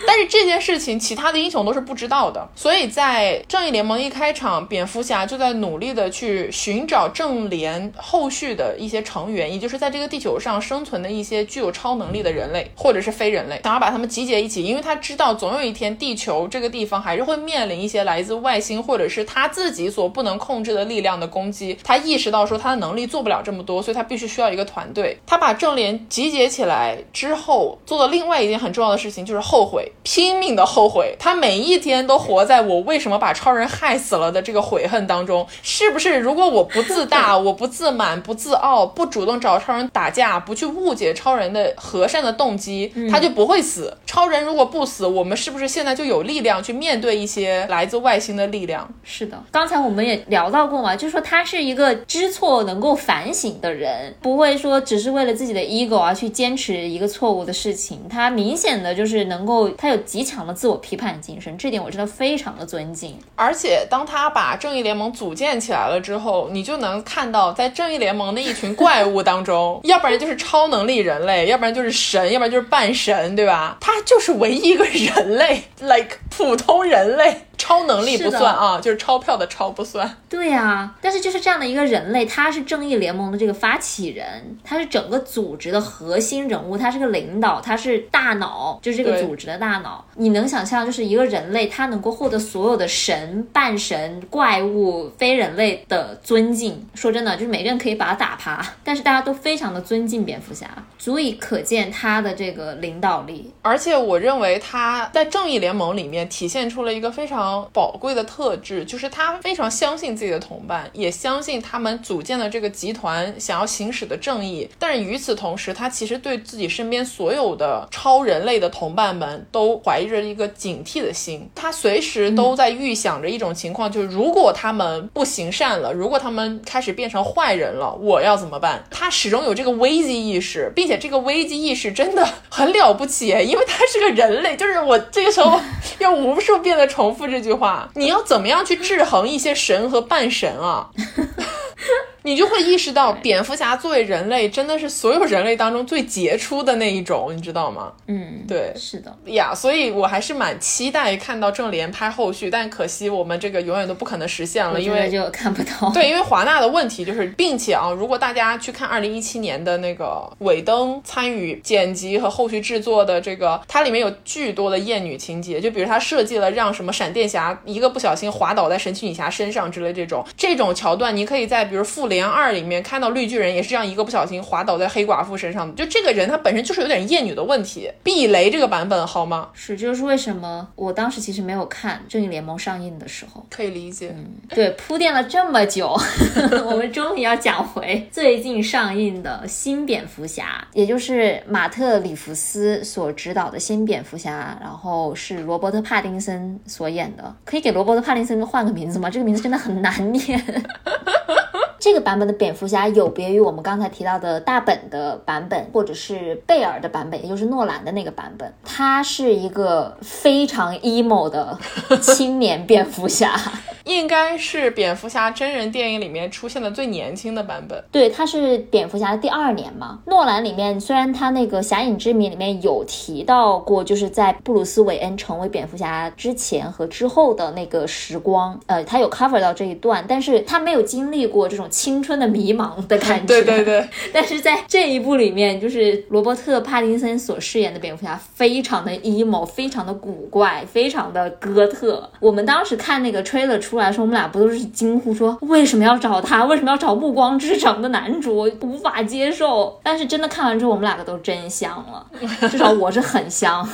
但是这件事情，其他的英雄都是不知道的。所以在正义联盟一开场，蝙蝠侠就在努力的去寻找正联后续的一些成员，也就是在这个地球上生存的一些具有超能力的人类或者是非人类，想要把他们集结一起，因为他知道总有一天地球这个地方还是会面临一些来自外星或者是他自己所不能控制的力量的攻击。他意识到说他的能力做不了这么多，所以他必须需要一个团队。他把正联集结起来之后，做的另外一件很重要的事情就是后悔。拼命的后悔，他每一天都活在我为什么把超人害死了的这个悔恨当中，是不是？如果我不自大，我不自满，不自傲，不主动找超人打架，不去误解超人的和善的动机，他就不会死。超人如果不死，我们是不是现在就有力量去面对一些来自外星的力量？是的，刚才我们也聊到过嘛，就是说他是一个知错能够反省的人，不会说只是为了自己的 ego 而去坚持一个错误的事情。他明显的就是能够，他有极强的自我批判精神，这点我真的非常的尊敬。而且当他把正义联盟组建起来了之后，你就能看到，在正义联盟的一群怪物当中，要不然就是超能力人类，要不然就是神，要不然就是半神，对吧？他就是唯一一个人类，like 普通人类。超能力不算啊，就是钞票的钞不算。对呀，但是就是这样的一个人类，他是正义联盟的这个发起人，他是整个组织的核心人物，他是个领导，他是大脑，就是这个组织的大脑。你能想象，就是一个人类，他能够获得所有的神、半神、怪物、非人类的尊敬。说真的，就是每个人可以把他打趴，但是大家都非常的尊敬蝙蝠侠，足以可见他的这个领导力。而且我认为他在正义联盟里面体现出了一个非常。宝贵的特质就是他非常相信自己的同伴，也相信他们组建的这个集团想要行使的正义。但是与此同时，他其实对自己身边所有的超人类的同伴们都怀着一个警惕的心。他随时都在预想着一种情况，就是如果他们不行善了，如果他们开始变成坏人了，我要怎么办？他始终有这个危机意识，并且这个危机意识真的很了不起，因为他是个人类。就是我这个时候 要无数遍的重复这。这句话，你要怎么样去制衡一些神和半神啊？你就会意识到，蝙蝠侠作为人类，真的是所有人类当中最杰出的那一种，你知道吗？嗯，对，是的呀，所以我还是蛮期待看到正联拍后续，但可惜我们这个永远都不可能实现了，因为就看不到。对，因为华纳的问题就是，并且啊，如果大家去看二零一七年的那个尾灯参与剪辑和后续制作的这个，它里面有巨多的艳女情节，就比如他设计了让什么闪电侠一个不小心滑倒在神奇女侠身上之类这种这种桥段，你可以在比如复联二里面看到绿巨人也是这样一个不小心滑倒在黑寡妇身上的，就这个人他本身就是有点厌女的问题。避雷这个版本好吗？是，就是为什么我当时其实没有看正义联盟上映的时候，可以理解。嗯，对，铺垫了这么久，我们终于要讲回最近上映的新蝙蝠侠，也就是马特里弗斯所执导的新蝙蝠侠，然后是罗伯特帕丁森所演的。可以给罗伯特帕丁森换个名字吗？这个名字真的很难念。这个版本的蝙蝠侠有别于我们刚才提到的大本的版本，或者是贝尔的版本，也就是诺兰的那个版本。他是一个非常 emo 的青年蝙蝠侠，应该是蝙蝠侠真人电影里面出现的最年轻的版本。对，他是蝙蝠侠的第二年嘛。诺兰里面虽然他那个《侠影之谜》里面有提到过，就是在布鲁斯韦恩成为蝙蝠侠之前和之后的那个时光，呃，他有 cover 到这一段，但是他没有经历过这种。青春的迷茫的感觉，对 对对。但是在这一部里面，就是罗伯特·帕丁森所饰演的蝙蝠侠，非常的 emo，非常的古怪，非常的哥特。我们当时看那个 trailer 出来的时候，我们俩不都是惊呼说为什么要找他？为什么要找《暮光之城》的男主？无法接受。但是真的看完之后，我们两个都真香了，至少我是很香，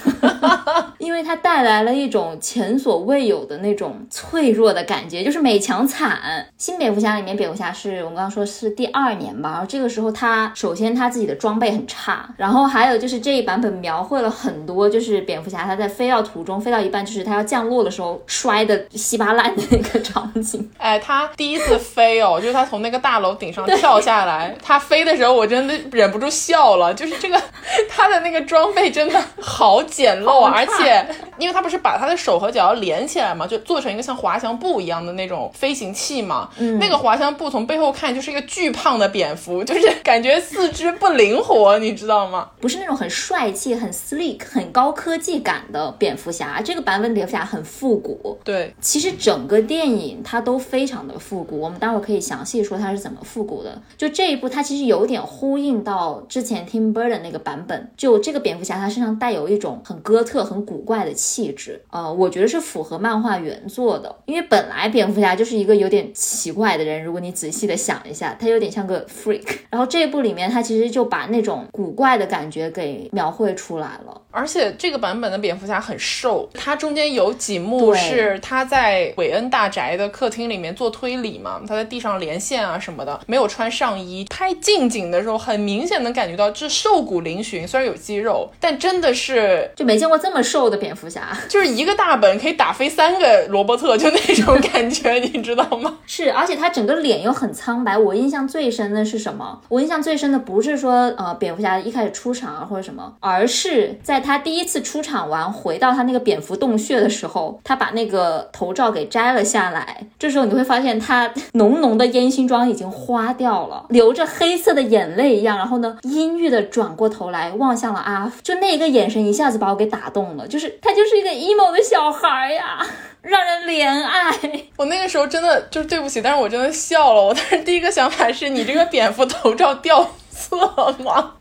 因为它带来了一种前所未有的那种脆弱的感觉，就是美强惨。新蝙蝠侠里面，蝙蝠侠是我们刚刚说是第二年吧，然后这个时候他首先他自己的装备很差，然后还有就是这一版本描绘了很多，就是蝙蝠侠他在飞到途中，飞到一半就是他要降落的时候摔的稀巴烂的那个场景。哎，他第一次飞哦，就是他从那个大楼顶上跳下来，他飞的时候我真的忍不住笑了，就是这个他的那个装备真的好简陋啊，而且因为他不是把他的手和脚要连起来嘛，就做成一个像滑翔布一样的那种飞行器嘛，那个滑翔布从背后看就是一个巨胖的蝙蝠，就是 感觉四肢不灵活，你知道吗？不是那种很帅气、很 sleek、很高科技感的蝙蝠侠，这个版本蝙蝠侠很复古。对，其实整个电影它都非常的复古，我们待会儿可以详细说它是怎么复古的。就这一部，它其实有点呼应到之前 Tim Burton 那个版本，就这个蝙蝠侠他身上带有一种很哥特、很古怪的气质，呃，我觉得是符合漫画原作的，因为本来蝙蝠侠就是一个有点奇怪的人，如果你仔细记得想一下，他有点像个 freak，然后这一部里面他其实就把那种古怪的感觉给描绘出来了。而且这个版本的蝙蝠侠很瘦，他中间有几幕是他在韦恩大宅的客厅里面做推理嘛，他在地上连线啊什么的，没有穿上衣。拍近景的时候，很明显能感觉到这瘦骨嶙峋，虽然有肌肉，但真的是就没见过这么瘦的蝙蝠侠，就是一个大本可以打飞三个罗伯特，就那种感觉，你知道吗？是，而且他整个脸又很苍白。我印象最深的是什么？我印象最深的不是说呃蝙蝠侠一开始出场啊或者什么，而是在他第一次出场完回到他那个蝙蝠洞穴的时候，他把那个头罩给摘了下来。这时候你会发现他浓浓的烟熏妆已经花掉了，流着黑色的眼泪一样，然后呢阴郁的转过头来望向了阿福，就那一个眼神一下子把我给打动了，就是他就是一个 emo 的小孩呀，让人怜爱。我那个时候真的就是对不起，但是我真的笑了。我当时第一个想法是你这个蝙蝠头罩掉色吗？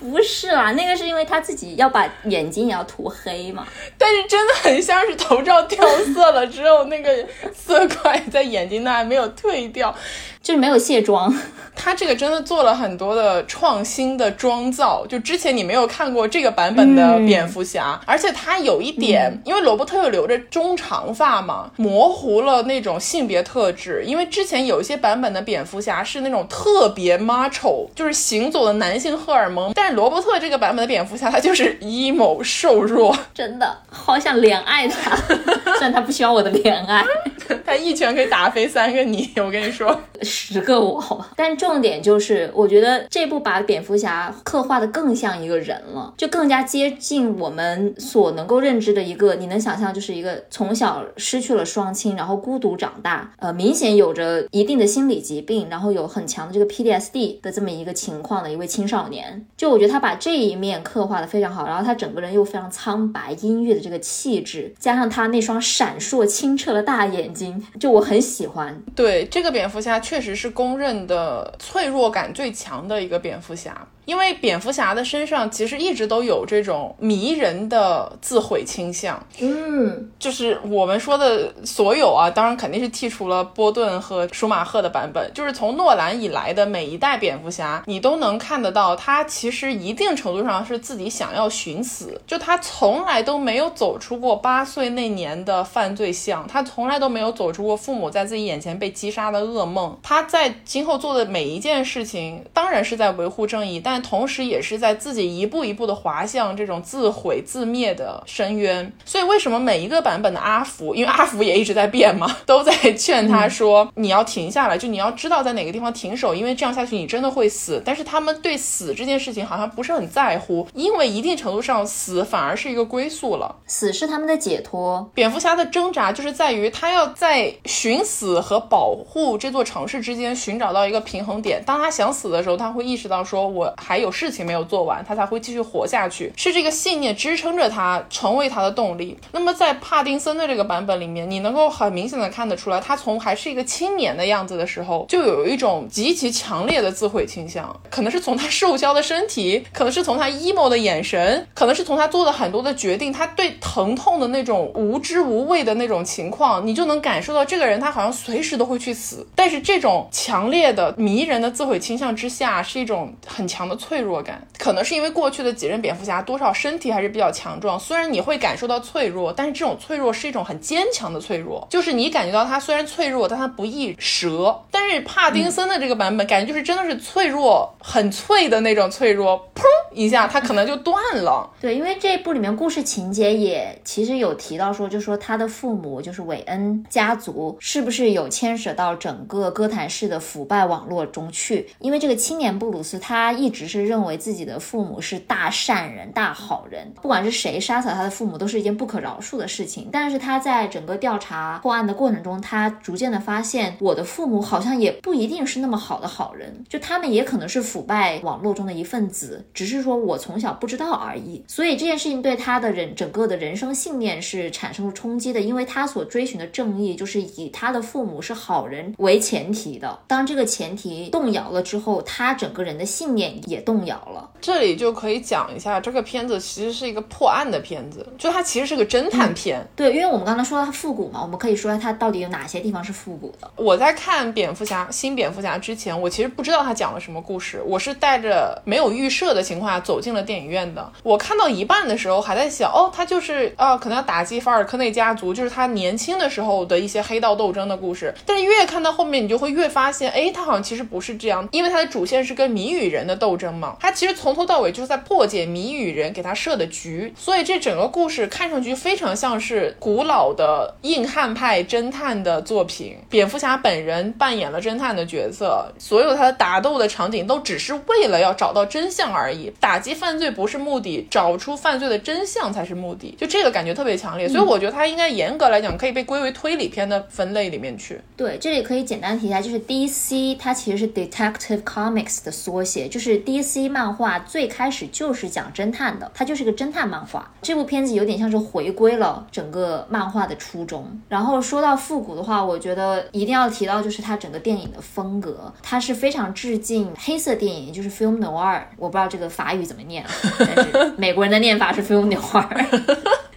不是啦，那个是因为他自己要把眼睛也要涂黑嘛。但是真的很像是头罩掉色了，只有那个色块在眼睛那还没有退掉。就是没有卸妆，他这个真的做了很多的创新的妆造，就之前你没有看过这个版本的蝙蝠侠，而且他有一点，因为罗伯特又留着中长发嘛，模糊了那种性别特质。因为之前有一些版本的蝙蝠侠是那种特别 macho，就是行走的男性荷尔蒙，但是罗伯特这个版本的蝙蝠侠他就是 emo 瘦弱，真的好想怜爱他，虽然他不需要我的怜爱，他一拳可以打飞三个你，我跟你说。十个我好吧。但重点就是，我觉得这部把蝙蝠侠刻画的更像一个人了，就更加接近我们所能够认知的一个，你能想象就是一个从小失去了双亲，然后孤独长大，呃，明显有着一定的心理疾病，然后有很强的这个 PTSD 的这么一个情况的一位青少年。就我觉得他把这一面刻画的非常好，然后他整个人又非常苍白阴郁的这个气质，加上他那双闪烁清澈的大眼睛，就我很喜欢。对，这个蝙蝠侠确实是公认的脆弱感最强的一个蝙蝠侠。因为蝙蝠侠的身上其实一直都有这种迷人的自毁倾向，嗯，就是我们说的所有啊，当然肯定是剔除了波顿和舒马赫的版本，就是从诺兰以来的每一代蝙蝠侠，你都能看得到，他其实一定程度上是自己想要寻死，就他从来都没有走出过八岁那年的犯罪巷，他从来都没有走出过父母在自己眼前被击杀的噩梦，他在今后做的每一件事情，当然是在维护正义，但同时也是在自己一步一步的滑向这种自毁自灭的深渊。所以为什么每一个版本的阿福，因为阿福也一直在变嘛，都在劝他说你要停下来，就你要知道在哪个地方停手，因为这样下去你真的会死。但是他们对死这件事情好像不是很在乎，因为一定程度上死反而是一个归宿了。死是他们的解脱。蝙蝠侠的挣扎就是在于他要在寻死和保护这座城市之间寻找到一个平衡点。当他想死的时候，他会意识到说，我还有事情没有做完，他才会继续活下去，是这个信念支撑着他，成为他的动力。那么在帕丁森的这个版本里面，你能够很明显的看得出来，他从还是一个青年的样子的时候，就有一种极其强烈的自毁倾向，可能是从他瘦削的身体，可能是从他 emo 的眼神，可能是从他做的很多的决定，他对疼痛的那种无知无畏的那种情况，你就能感受到这个人他好像随时都会去死。但是这种强烈的迷人的自毁倾向之下，是一种很强的脆弱感，可能是因为过去的几任蝙蝠侠多少身体还是比较强壮，虽然你会感受到脆弱，但是这种脆弱是一种很坚强的脆弱，就是你感觉到他虽然脆弱，但他不易折。但是帕丁森的这个版本，感觉就是真的是脆弱，很脆的那种脆弱，砰一下，他可能就断了。对，因为这一部里面故事情节也其实有提到说，就说他的父母就是韦恩家族是不是有牵扯到整个哥谭市的腐败网络中去？因为这个青年布鲁斯他一直只是认为自己的父母是大善人、大好人，不管是谁杀死他的父母，都是一件不可饶恕的事情。但是他在整个调查破案的过程中，他逐渐的发现，我的父母好像也不一定是那么好的好人，就他们也可能是腐败网络中的一份子，只是说我从小不知道而已。所以这件事情对他的人整个的人生信念是产生了冲击的，因为他所追寻的正义就是以他的父母是好人为前提的。当这个前提动摇了之后，他整个人的信念也动摇了。这里就可以讲一下，这个片子其实是一个破案的片子，就它其实是个侦探片。对，因为我们刚才说到它复古嘛，我们可以说它到底有哪些地方是复古的。我在看蝙蝠侠新蝙蝠侠之前，我其实不知道它讲了什么故事，我是带着没有预设的情况下走进了电影院的。我看到一半的时候还在想，哦，他就是啊，可能要打击法尔科内家族，就是他年轻的时候的一些黑道斗争的故事。但是越看到后面，你就会越发现，哎，他好像其实不是这样，因为他的主线是跟谜语人的斗争嘛，他其实从头到尾就是在破解谜语人给他设的局，所以这整个故事看上去非常像是古老的硬汉派侦探的作品。蝙蝠侠本人扮演了侦探的角色，所有他的打斗的场景都只是为了要找到真相而已，打击犯罪不是目的，找出犯罪的真相才是目的。就这个感觉特别强烈，所以我觉得他应该严格来讲可以被归为推理片的分类里面去。对，这里可以简单提一下，就是 DC 它其实是 Detective Comics 的缩写，就是 DC 漫画最开始就是讲侦探的，它就是个侦探漫画。这部片子有点像是回归了整个漫画的初衷。然后说到复古的话，我觉得一定要提到就是它整个电影的风格，它是非常致敬黑色电影，就是 film noir。我不知道这个法语怎么念，但是美国人的念法是 film noir。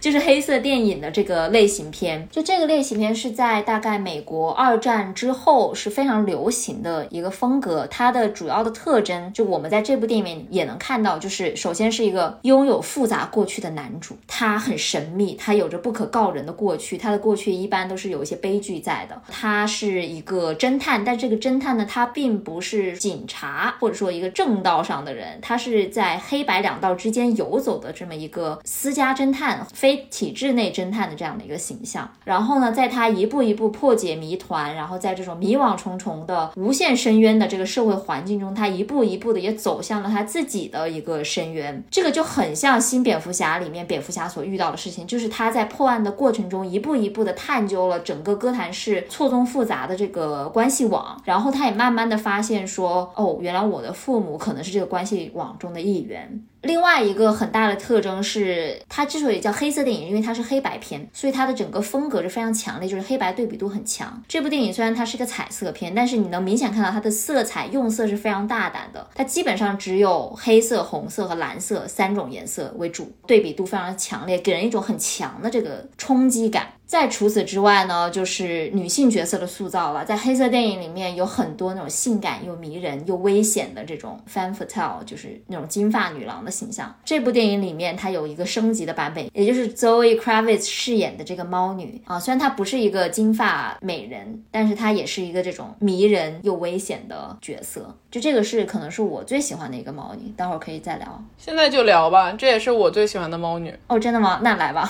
就是黑色电影的这个类型片，就这个类型片是在大概美国二战之后是非常流行的一个风格。它的主要的特征，就我们在这部电影里面也能看到，就是首先是一个拥有复杂过去的男主，他很神秘，他有着不可告人的过去，他的过去一般都是有一些悲剧在的。他是一个侦探，但这个侦探呢，他并不是警察或者说一个正道上的人，他是在黑白两道之间游走的这么一个私家侦探，非。体制内侦探的这样的一个形象，然后呢，在他一步一步破解谜团，然后在这种迷惘重重的无限深渊的这个社会环境中，他一步一步的也走向了他自己的一个深渊。这个就很像新蝙蝠侠里面蝙蝠侠所遇到的事情，就是他在破案的过程中一步一步的探究了整个哥谭市错综复杂的这个关系网，然后他也慢慢的发现说，哦，原来我的父母可能是这个关系网中的一员。另外一个很大的特征是，它之所以叫黑色电影，因为它是黑白片，所以它的整个风格是非常强烈，就是黑白对比度很强。这部电影虽然它是个彩色片，但是你能明显看到它的色彩用色是非常大胆的，它基本上只有黑色、红色和蓝色三种颜色为主，对比度非常强烈，给人一种很强的这个冲击感。再除此之外呢，就是女性角色的塑造了。在黑色电影里面有很多那种性感又迷人又危险的这种 femme fatale，就是那种金发女郎的形象。这部电影里面它有一个升级的版本，也就是 Zoe Kravitz 饰演的这个猫女啊，虽然她不是一个金发美人，但是她也是一个这种迷人又危险的角色。就这个是可能是我最喜欢的一个猫女，待会儿可以再聊。现在就聊吧，这也是我最喜欢的猫女。哦，真的吗？那来吧。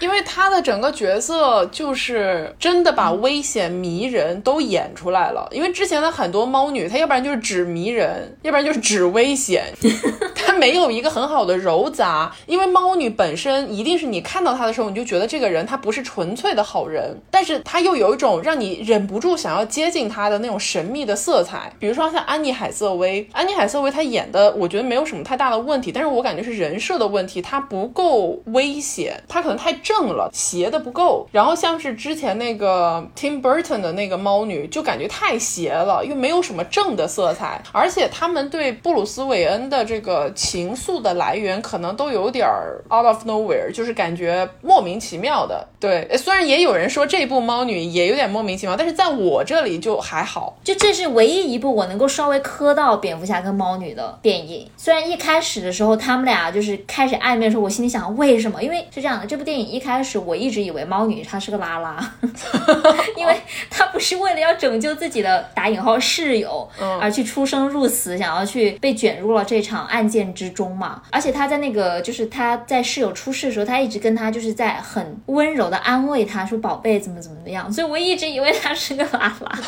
因为她的整。整个角色就是真的把危险迷人都演出来了。因为之前的很多猫女，她要不然就是只迷人，要不然就是只危险，没有一个很好的糅杂。因为猫女本身一定是你看到她的时候，你就觉得这个人她不是纯粹的好人，但是她又有一种让你忍不住想要接近她的那种神秘的色彩。比如说像安妮海瑟薇，安妮海瑟薇她演的我觉得没有什么太大的问题，但是我感觉是人设的问题，她不够危险，她可能太正了，邪的不够。然后像是之前那个 Tim Burton 的那个猫女，就感觉太邪了，又没有什么正的色彩，而且他们对布鲁斯韦恩的这个情愫的来源，可能都有点儿 out of nowhere，就是感觉莫名其妙的。对，虽然也有人说这部猫女也有点莫名其妙，但是在我这里就还好。就这是唯一一部我能够稍微磕到蝙蝠侠跟猫女的电影。虽然一开始的时候他们俩就是开始暧昧的时候，我心里想为什么？因为是这样的，这部电影一开始我一直以为猫女她是个拉拉，因为她不是为了要拯救自己的打引号室友而去出生入死，想要去被卷入了这场案件之中嘛。而且他在那个就是他在室友出事的时候，他一直跟他就是在很温柔的安慰他说宝贝怎么怎么样，所以我一直以为他是个拉拉，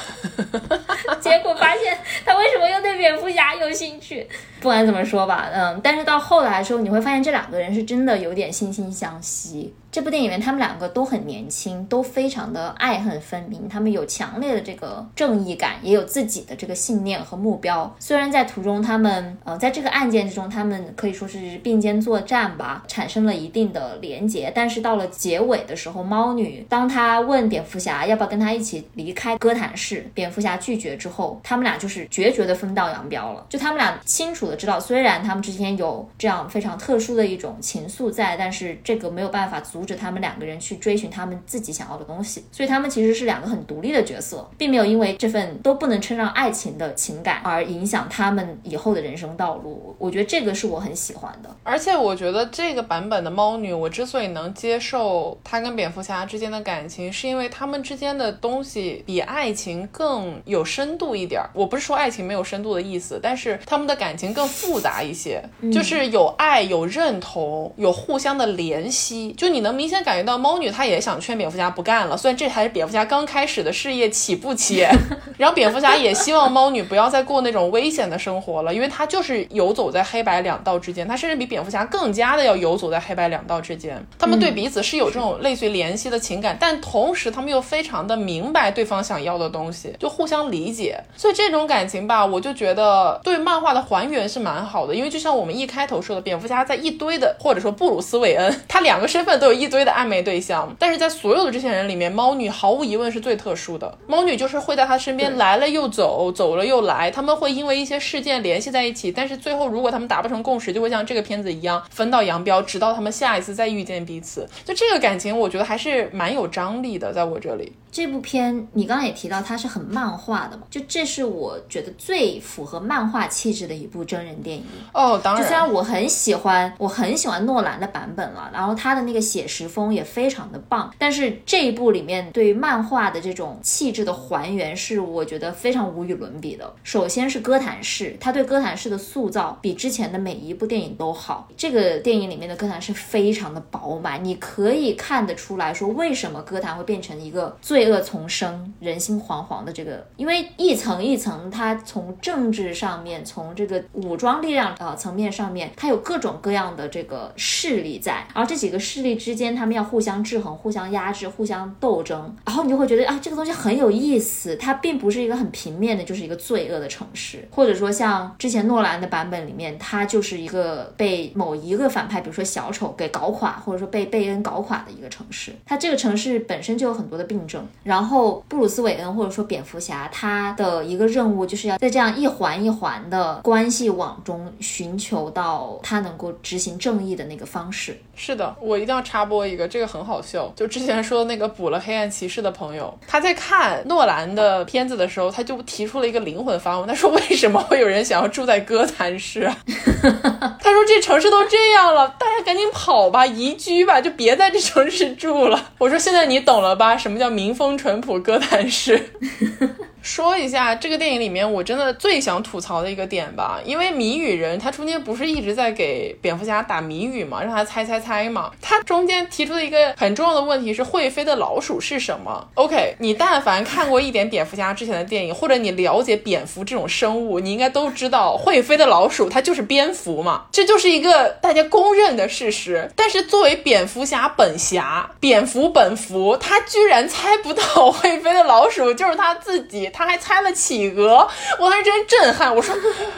结果发现他为什么又对蝙蝠侠有兴趣？不管怎么说吧，嗯，但是到后来的时候，你会发现这两个人是真的有点惺惺相惜。这部电影里面，他们两个都很年轻，都非常的爱恨分明。他们有强烈的这个正义感，也有自己的这个信念和目标。虽然在途中，他们呃，在这个案件之中，他们可以说是并肩作战吧，产生了一定的连结。但是到了结尾的时候，猫女当她问蝙蝠侠要不要跟她一起离开哥谭市，蝙蝠侠拒绝之后，他们俩就是决绝的分道扬镳了。就他们俩清楚的知道，虽然他们之间有这样非常特殊的一种情愫在，但是这个没有办法阻。阻止他们两个人去追寻他们自己想要的东西，所以他们其实是两个很独立的角色，并没有因为这份都不能称上爱情的情感而影响他们以后的人生道路。我觉得这个是我很喜欢的。而且我觉得这个版本的猫女，我之所以能接受她跟蝙蝠侠之间的感情，是因为他们之间的东西比爱情更有深度一点。我不是说爱情没有深度的意思，但是他们的感情更复杂一些，就是有爱、有认同、有互相的怜惜。就你能。明显感觉到猫女她也想劝蝙蝠侠不干了，虽然这还是蝙蝠侠刚开始的事业起步期，然后蝙蝠侠也希望猫女不要再过那种危险的生活了，因为他就是游走在黑白两道之间，他甚至比蝙蝠侠更加的要游走在黑白两道之间。他们对彼此是有这种类似于联系的情感，但同时他们又非常的明白对方想要的东西，就互相理解。所以这种感情吧，我就觉得对漫画的还原是蛮好的，因为就像我们一开头说的，蝙蝠侠在一堆的或者说布鲁斯韦恩，他两个身份都有。一堆的暧昧对象，但是在所有的这些人里面，猫女毫无疑问是最特殊的。猫女就是会在他身边来了又走，走了又来，他们会因为一些事件联系在一起，但是最后如果他们达不成共识，就会像这个片子一样分道扬镳，直到他们下一次再遇见彼此。就这个感情，我觉得还是蛮有张力的，在我这里。这部片你刚刚也提到它是很漫画的嘛，就这是我觉得最符合漫画气质的一部真人电影哦。当然，就虽然我很喜欢，我很喜欢诺兰的版本了，然后他的那个写实风也非常的棒，但是这一部里面对漫画的这种气质的还原是我觉得非常无与伦比的。首先是哥谭市，他对哥谭市的塑造比之前的每一部电影都好。这个电影里面的哥谭市非常的饱满，你可以看得出来说为什么哥谭会变成一个。罪恶丛生，人心惶惶的这个，因为一层一层，它从政治上面，从这个武装力量呃层面上面，它有各种各样的这个势力在，而这几个势力之之间，他们要互相制衡、互相压制、互相斗争，然后你就会觉得啊，这个东西很有意思。它并不是一个很平面的，就是一个罪恶的城市，或者说像之前诺兰的版本里面，它就是一个被某一个反派，比如说小丑给搞垮，或者说被贝恩搞垮的一个城市。它这个城市本身就有很多的病症。然后布鲁斯韦恩或者说蝙蝠侠，他的一个任务就是要在这样一环一环的关系网中寻求到他能够执行正义的那个方式。是的，我一定要查插播一个，这个很好笑。就之前说那个补了黑暗骑士的朋友，他在看诺兰的片子的时候，他就提出了一个灵魂发问，他说为什么会有人想要住在哥谭市？他说这城市都这样了，大家赶紧跑吧，移居吧，就别在这城市住了。我说现在你懂了吧？什么叫民风淳朴哥谭市？说一下这个电影里面我真的最想吐槽的一个点吧，因为谜语人他中间不是一直在给蝙蝠侠打谜语嘛，让他猜猜猜嘛。他中间提出的一个很重要的问题是会飞的老鼠是什么？OK，你但凡看过一点蝙蝠侠之前的电影，或者你了解蝙蝠这种生物，你应该都知道会飞的老鼠它就是蝙蝠嘛，这就是一个大家公认的事实。但是作为蝙蝠侠本侠，蝙蝠本蝠，他居然猜不到会飞的老鼠就是他自己。他还猜了企鹅，我当时真震撼。我说，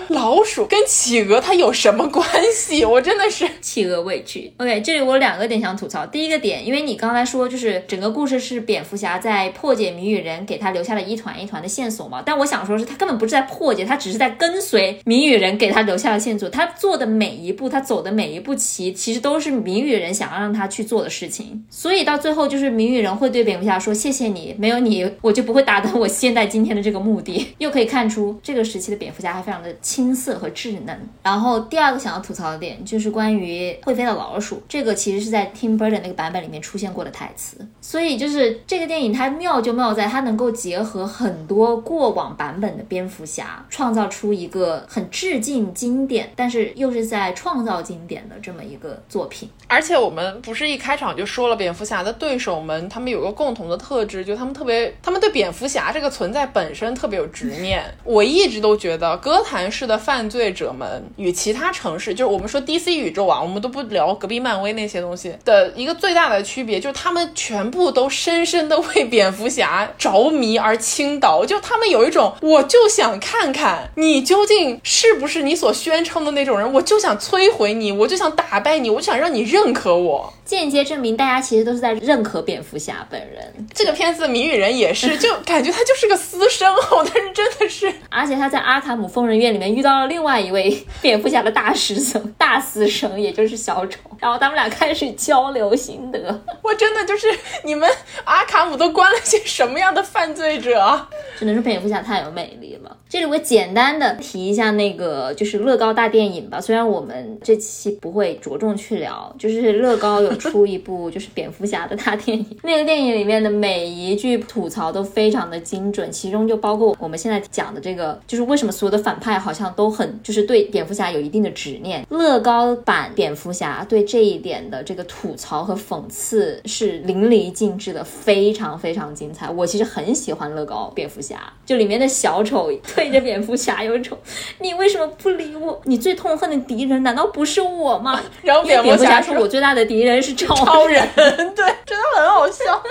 老鼠跟企鹅它有什么关系？我真的是企鹅委屈。OK，这里我有两个点想吐槽。第一个点，因为你刚才说就是整个故事是蝙蝠侠在破解谜语人给他留下了一团一团的线索嘛，但我想说是他根本不是在破解，他只是在跟随谜语人给他留下的线索。他做的每一步，他走的每一步棋，其实都是谜语人想要让他去做的事情。所以到最后，就是谜语人会对蝙蝠侠说：“谢谢你，没有你，我就不会达到我现在今。”今天的这个目的，又可以看出这个时期的蝙蝠侠还非常的青涩和稚嫩。然后第二个想要吐槽的点就是关于会飞的老鼠，这个其实是在 Tim Burton 那个版本里面出现过的台词。所以就是这个电影它妙就妙在它能够结合很多过往版本的蝙蝠侠，创造出一个很致敬经典，但是又是在创造经典的这么一个作品。而且我们不是一开场就说了，蝙蝠侠的对手们他们有个共同的特质，就他们特别，他们对蝙蝠侠这个存在。本身特别有执念，我一直都觉得哥谭市的犯罪者们与其他城市，就是我们说 DC 宇宙啊，我们都不聊隔壁漫威那些东西的一个最大的区别，就是他们全部都深深的为蝙蝠侠着迷而倾倒，就他们有一种，我就想看看你究竟是不是你所宣称的那种人，我就想摧毁你，我就想打败你，我就想让你认可我，间接证明大家其实都是在认可蝙蝠侠本人。这个片子的谜语人也是，就感觉他就是个私。深厚，但是真的是，而且他在阿卡姆疯人院里面遇到了另外一位蝙蝠侠的大师兄、大私生，也就是小丑，然后他们俩开始交流心得。我真的就是你们阿卡姆都关了些什么样的犯罪者？只能说蝙蝠侠太有魅力了。这里我简单的提一下那个就是乐高大电影吧，虽然我们这期不会着重去聊，就是乐高有出一部就是蝙蝠侠的大电影，那个电影里面的每一句吐槽都非常的精准，其中就包括我们现在讲的这个，就是为什么所有的反派好像都很就是对蝙蝠侠有一定的执念。乐高版蝙蝠侠对这一点的这个吐槽和讽刺是淋漓尽致的，非常非常精彩。我其实很喜欢乐高蝙蝠侠，就里面的小丑对着蝙蝠侠有一种，你为什么不理我？你最痛恨的敌人难道不是我吗？然后蝙蝠侠说：“我最大的敌人是超人。”对，真的很好笑。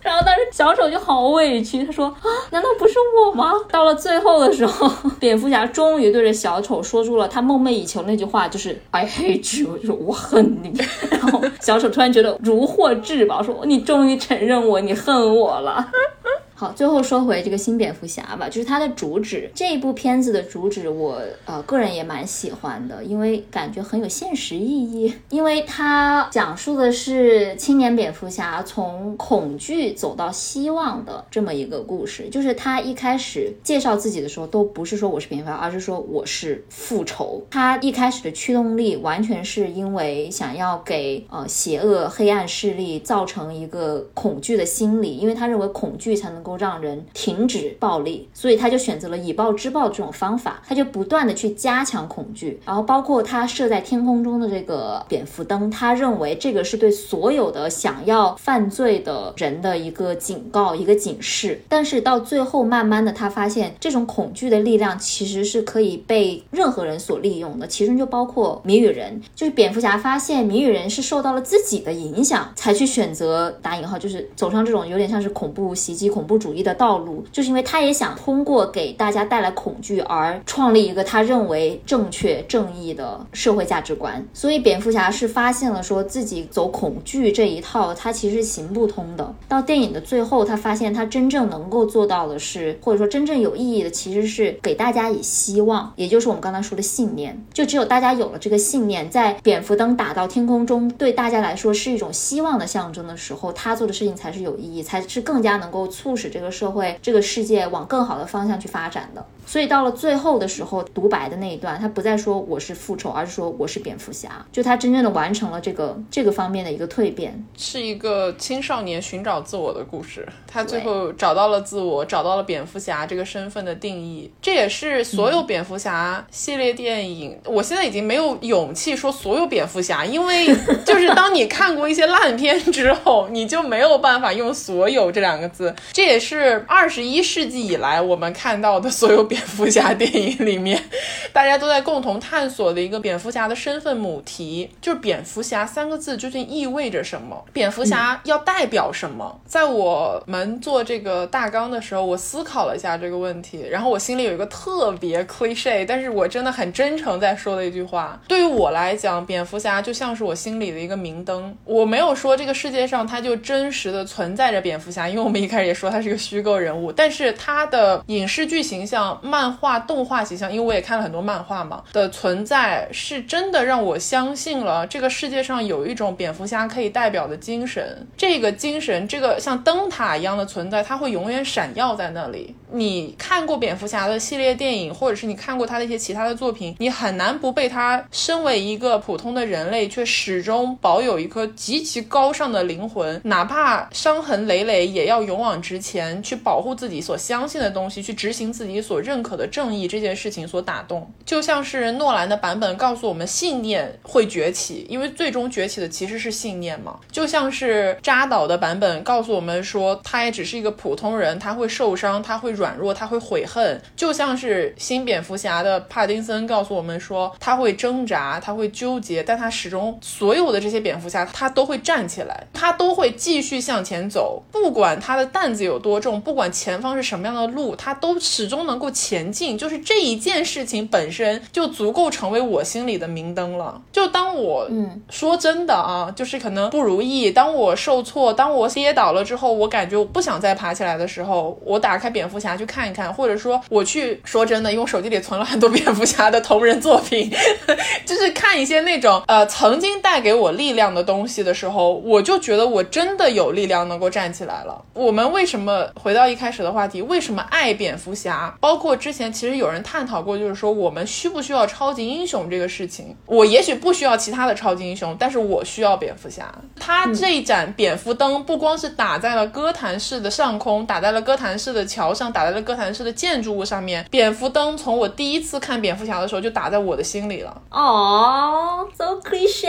然后当时小丑就好委屈，他说：“啊，难道不是？”是我吗？到了最后的时候，蝙蝠侠终于对着小丑说出了他梦寐以求那句话，就是 “I hate you”，就是我恨你。然后小丑突然觉得如获至宝，说：“你终于承认我，你恨我了。”好，最后说回这个新蝙蝠侠吧，就是它的主旨。这一部片子的主旨，我呃个人也蛮喜欢的，因为感觉很有现实意义。因为它讲述的是青年蝙蝠侠从恐惧走到希望的这么一个故事。就是他一开始介绍自己的时候，都不是说我是蝙蝠侠，而是说我是复仇。他一开始的驱动力完全是因为想要给呃邪恶黑暗势力造成一个恐惧的心理，因为他认为恐惧才能够。让人停止暴力，所以他就选择了以暴制暴这种方法，他就不断的去加强恐惧，然后包括他设在天空中的这个蝙蝠灯，他认为这个是对所有的想要犯罪的人的一个警告，一个警示。但是到最后，慢慢的他发现这种恐惧的力量其实是可以被任何人所利用的，其中就包括谜语人，就是蝙蝠侠发现谜语人是受到了自己的影响，才去选择打引号，就是走上这种有点像是恐怖袭击、恐怖。主义的道路，就是因为他也想通过给大家带来恐惧而创立一个他认为正确正义的社会价值观。所以蝙蝠侠是发现了说自己走恐惧这一套，他其实行不通的。到电影的最后，他发现他真正能够做到的是，或者说真正有意义的，其实是给大家以希望，也就是我们刚才说的信念。就只有大家有了这个信念，在蝙蝠灯打到天空中，对大家来说是一种希望的象征的时候，他做的事情才是有意义，才是更加能够促使。这个社会，这个世界往更好的方向去发展的。所以到了最后的时候，独白的那一段，他不再说我是复仇，而是说我是蝙蝠侠，就他真正的完成了这个这个方面的一个蜕变，是一个青少年寻找自我的故事。他最后找到了自我，找到了蝙蝠侠这个身份的定义。这也是所有蝙蝠侠系列电影，我现在已经没有勇气说所有蝙蝠侠，因为就是当你看过一些烂片之后，你就没有办法用所有这两个字。这也是二十一世纪以来我们看到的所有蝙蝠侠电影里面，大家都在共同探索的一个蝙蝠侠的身份母题，就是蝙蝠侠三个字究竟意味着什么？蝙蝠侠要代表什么？在我们做这个大纲的时候，我思考了一下这个问题，然后我心里有一个特别 cliche，但是我真的很真诚在说的一句话。对于我来讲，蝙蝠侠就像是我心里的一个明灯。我没有说这个世界上它就真实的存在着蝙蝠侠，因为我们一开始也说他是一个虚构人物，但是他的影视剧形象、漫画、动画形象，因为我也看了很多漫画嘛的存在，是真的让我相信了这个世界上有一种蝙蝠侠可以代表的精神。这个精神，这个像灯塔一样的存在，它会永远闪耀在那里。你看过蝙蝠侠的系列电影，或者是你看过他的一些其他的作品，你很难不被他身为一个普通的人类，却始终保有一颗极其高尚的灵魂，哪怕伤痕累累，也要勇往直前，去保护自己所相信的东西，去执行自己所认认可的正义这件事情所打动。就像是诺兰的版本告诉我们，信念会崛起，因为最终崛起的其实是信念嘛。就像是扎导的版本告诉我们说，他也只是一个普通人，他会受伤，他会软弱，他会悔恨。就像是新蝙蝠侠的帕丁森告诉我们说，他会挣扎，他会纠结，但他始终所有的这些蝙蝠侠，他都会站起来，他都会继续向前走，不管他的担子有多重，不管前方是什么样的路，他都始终能够前进。就是这一件事情本身就足够成为我心里的明灯了。就当我嗯说真的啊，就是可能不如意，当我受挫，当我跌倒了之后，我感觉我不想再爬起来的时候，我打开蝙蝠侠去看一看，或者说我去说真的，因为我手机里存了很多蝙蝠侠的同人作品，就是看一些那种呃曾经带给我力量的东西的时候，我就觉得我真的有力量能够站起来了。我们为什么回到一开始的话题？为什么爱蝙蝠侠？包括之前其实有人探讨过，就是说我们需不需要超级英雄这个事情？我也许不需要其他的超级英雄，但是我需要蝙蝠侠。他这一盏蝙蝠灯不光是打在了哥谭市的上空，打在了哥谭市的桥上，打在了哥谭市的建筑物上面。蝙蝠灯从我第一次看蝙蝠侠的时候就打在我的心里了。哦，so cliche。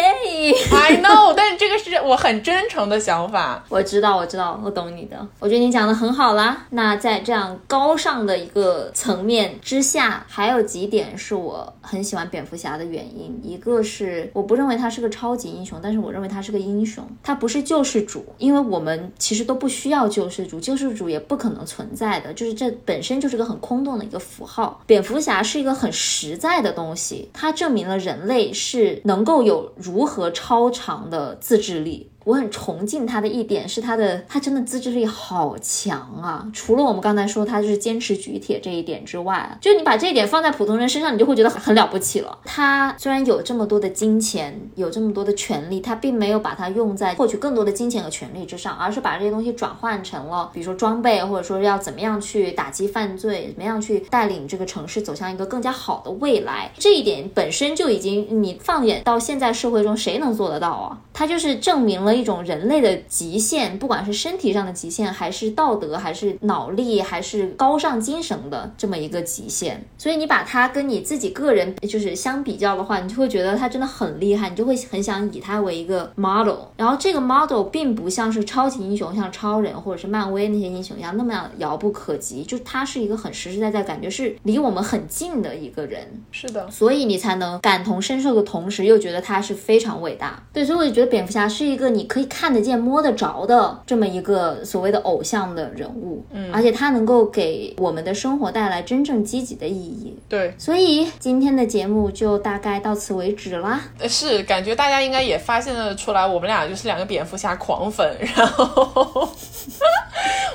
I know，但是这个是我很真诚的想法。我知道，我知道，我懂你的。我觉得你讲的很好啦。那在这样高尚的一个层层面之下，还有几点是我很喜欢蝙蝠侠的原因。一个是我不认为他是个超级英雄，但是我认为他是个英雄。他不是救世主，因为我们其实都不需要救世主，救世主也不可能存在的，就是这本身就是个很空洞的一个符号。蝙蝠侠是一个很实在的东西，它证明了人类是能够有如何超常的自制力。我很崇敬他的一点是他的，他真的自制力好强啊！除了我们刚才说他就是坚持举铁这一点之外，就你把这一点放在普通人身上，你就会觉得很很了不起了。他虽然有这么多的金钱，有这么多的权利，他并没有把它用在获取更多的金钱和权利之上，而是把这些东西转换成了，比如说装备，或者说要怎么样去打击犯罪，怎么样去带领这个城市走向一个更加好的未来。这一点本身就已经，你放眼到现在社会中，谁能做得到啊？他就是证明了。一种人类的极限，不管是身体上的极限，还是道德，还是脑力，还是高尚精神的这么一个极限。所以你把它跟你自己个人就是相比较的话，你就会觉得他真的很厉害，你就会很想以他为一个 model。然后这个 model 并不像是超级英雄，像超人或者是漫威那些英雄一样那么样遥不可及，就他是一个很实实在在，感觉是离我们很近的一个人。是的，所以你才能感同身受的同时，又觉得他是非常伟大。对，所以我就觉得蝙蝠侠是一个你。可以看得见、摸得着的这么一个所谓的偶像的人物，嗯，而且他能够给我们的生活带来真正积极的意义。对，所以今天的节目就大概到此为止啦。是，感觉大家应该也发现了出来，我们俩就是两个蝙蝠侠狂粉，然后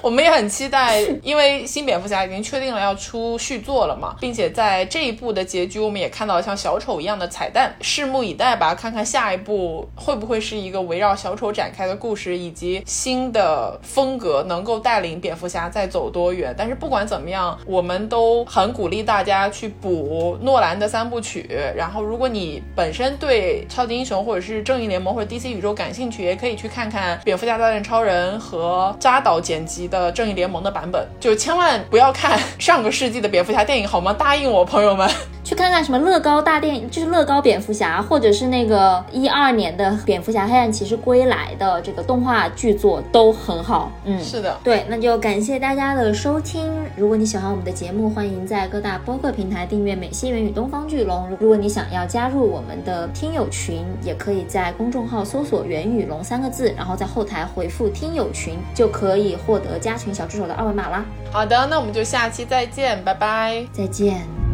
我们也很期待，因为新蝙蝠侠已经确定了要出续作了嘛，并且在这一部的结局，我们也看到了像小丑一样的彩蛋，拭目以待吧，看看下一部会不会是一个围绕小丑展开的故事，以及新的风格能够带领蝙蝠侠再走多远。但是不管怎么样，我们都很鼓励大家去补诺兰的三部曲。然后，如果你本身对超级英雄或者是正义联盟或者 DC 宇宙感兴趣，也可以去看看蝙蝠侠大战超人和扎导剪辑的正义联盟的版本。就千万不要看上个世纪的蝙蝠侠电影，好吗？答应我，朋友们。去看看什么乐高大电影，就是乐高蝙蝠侠，或者是那个一二年的蝙蝠侠黑暗骑士归来的这个动画剧作都很好。嗯，是的，对，那就感谢大家的收听。如果你喜欢我们的节目，欢迎在各大播客平台订阅《美西元与东方巨龙》。如果你想要加入我们的听友群，也可以在公众号搜索“元与龙”三个字，然后在后台回复“听友群”，就可以获得加群小助手的二维码啦。好的，那我们就下期再见，拜拜，再见。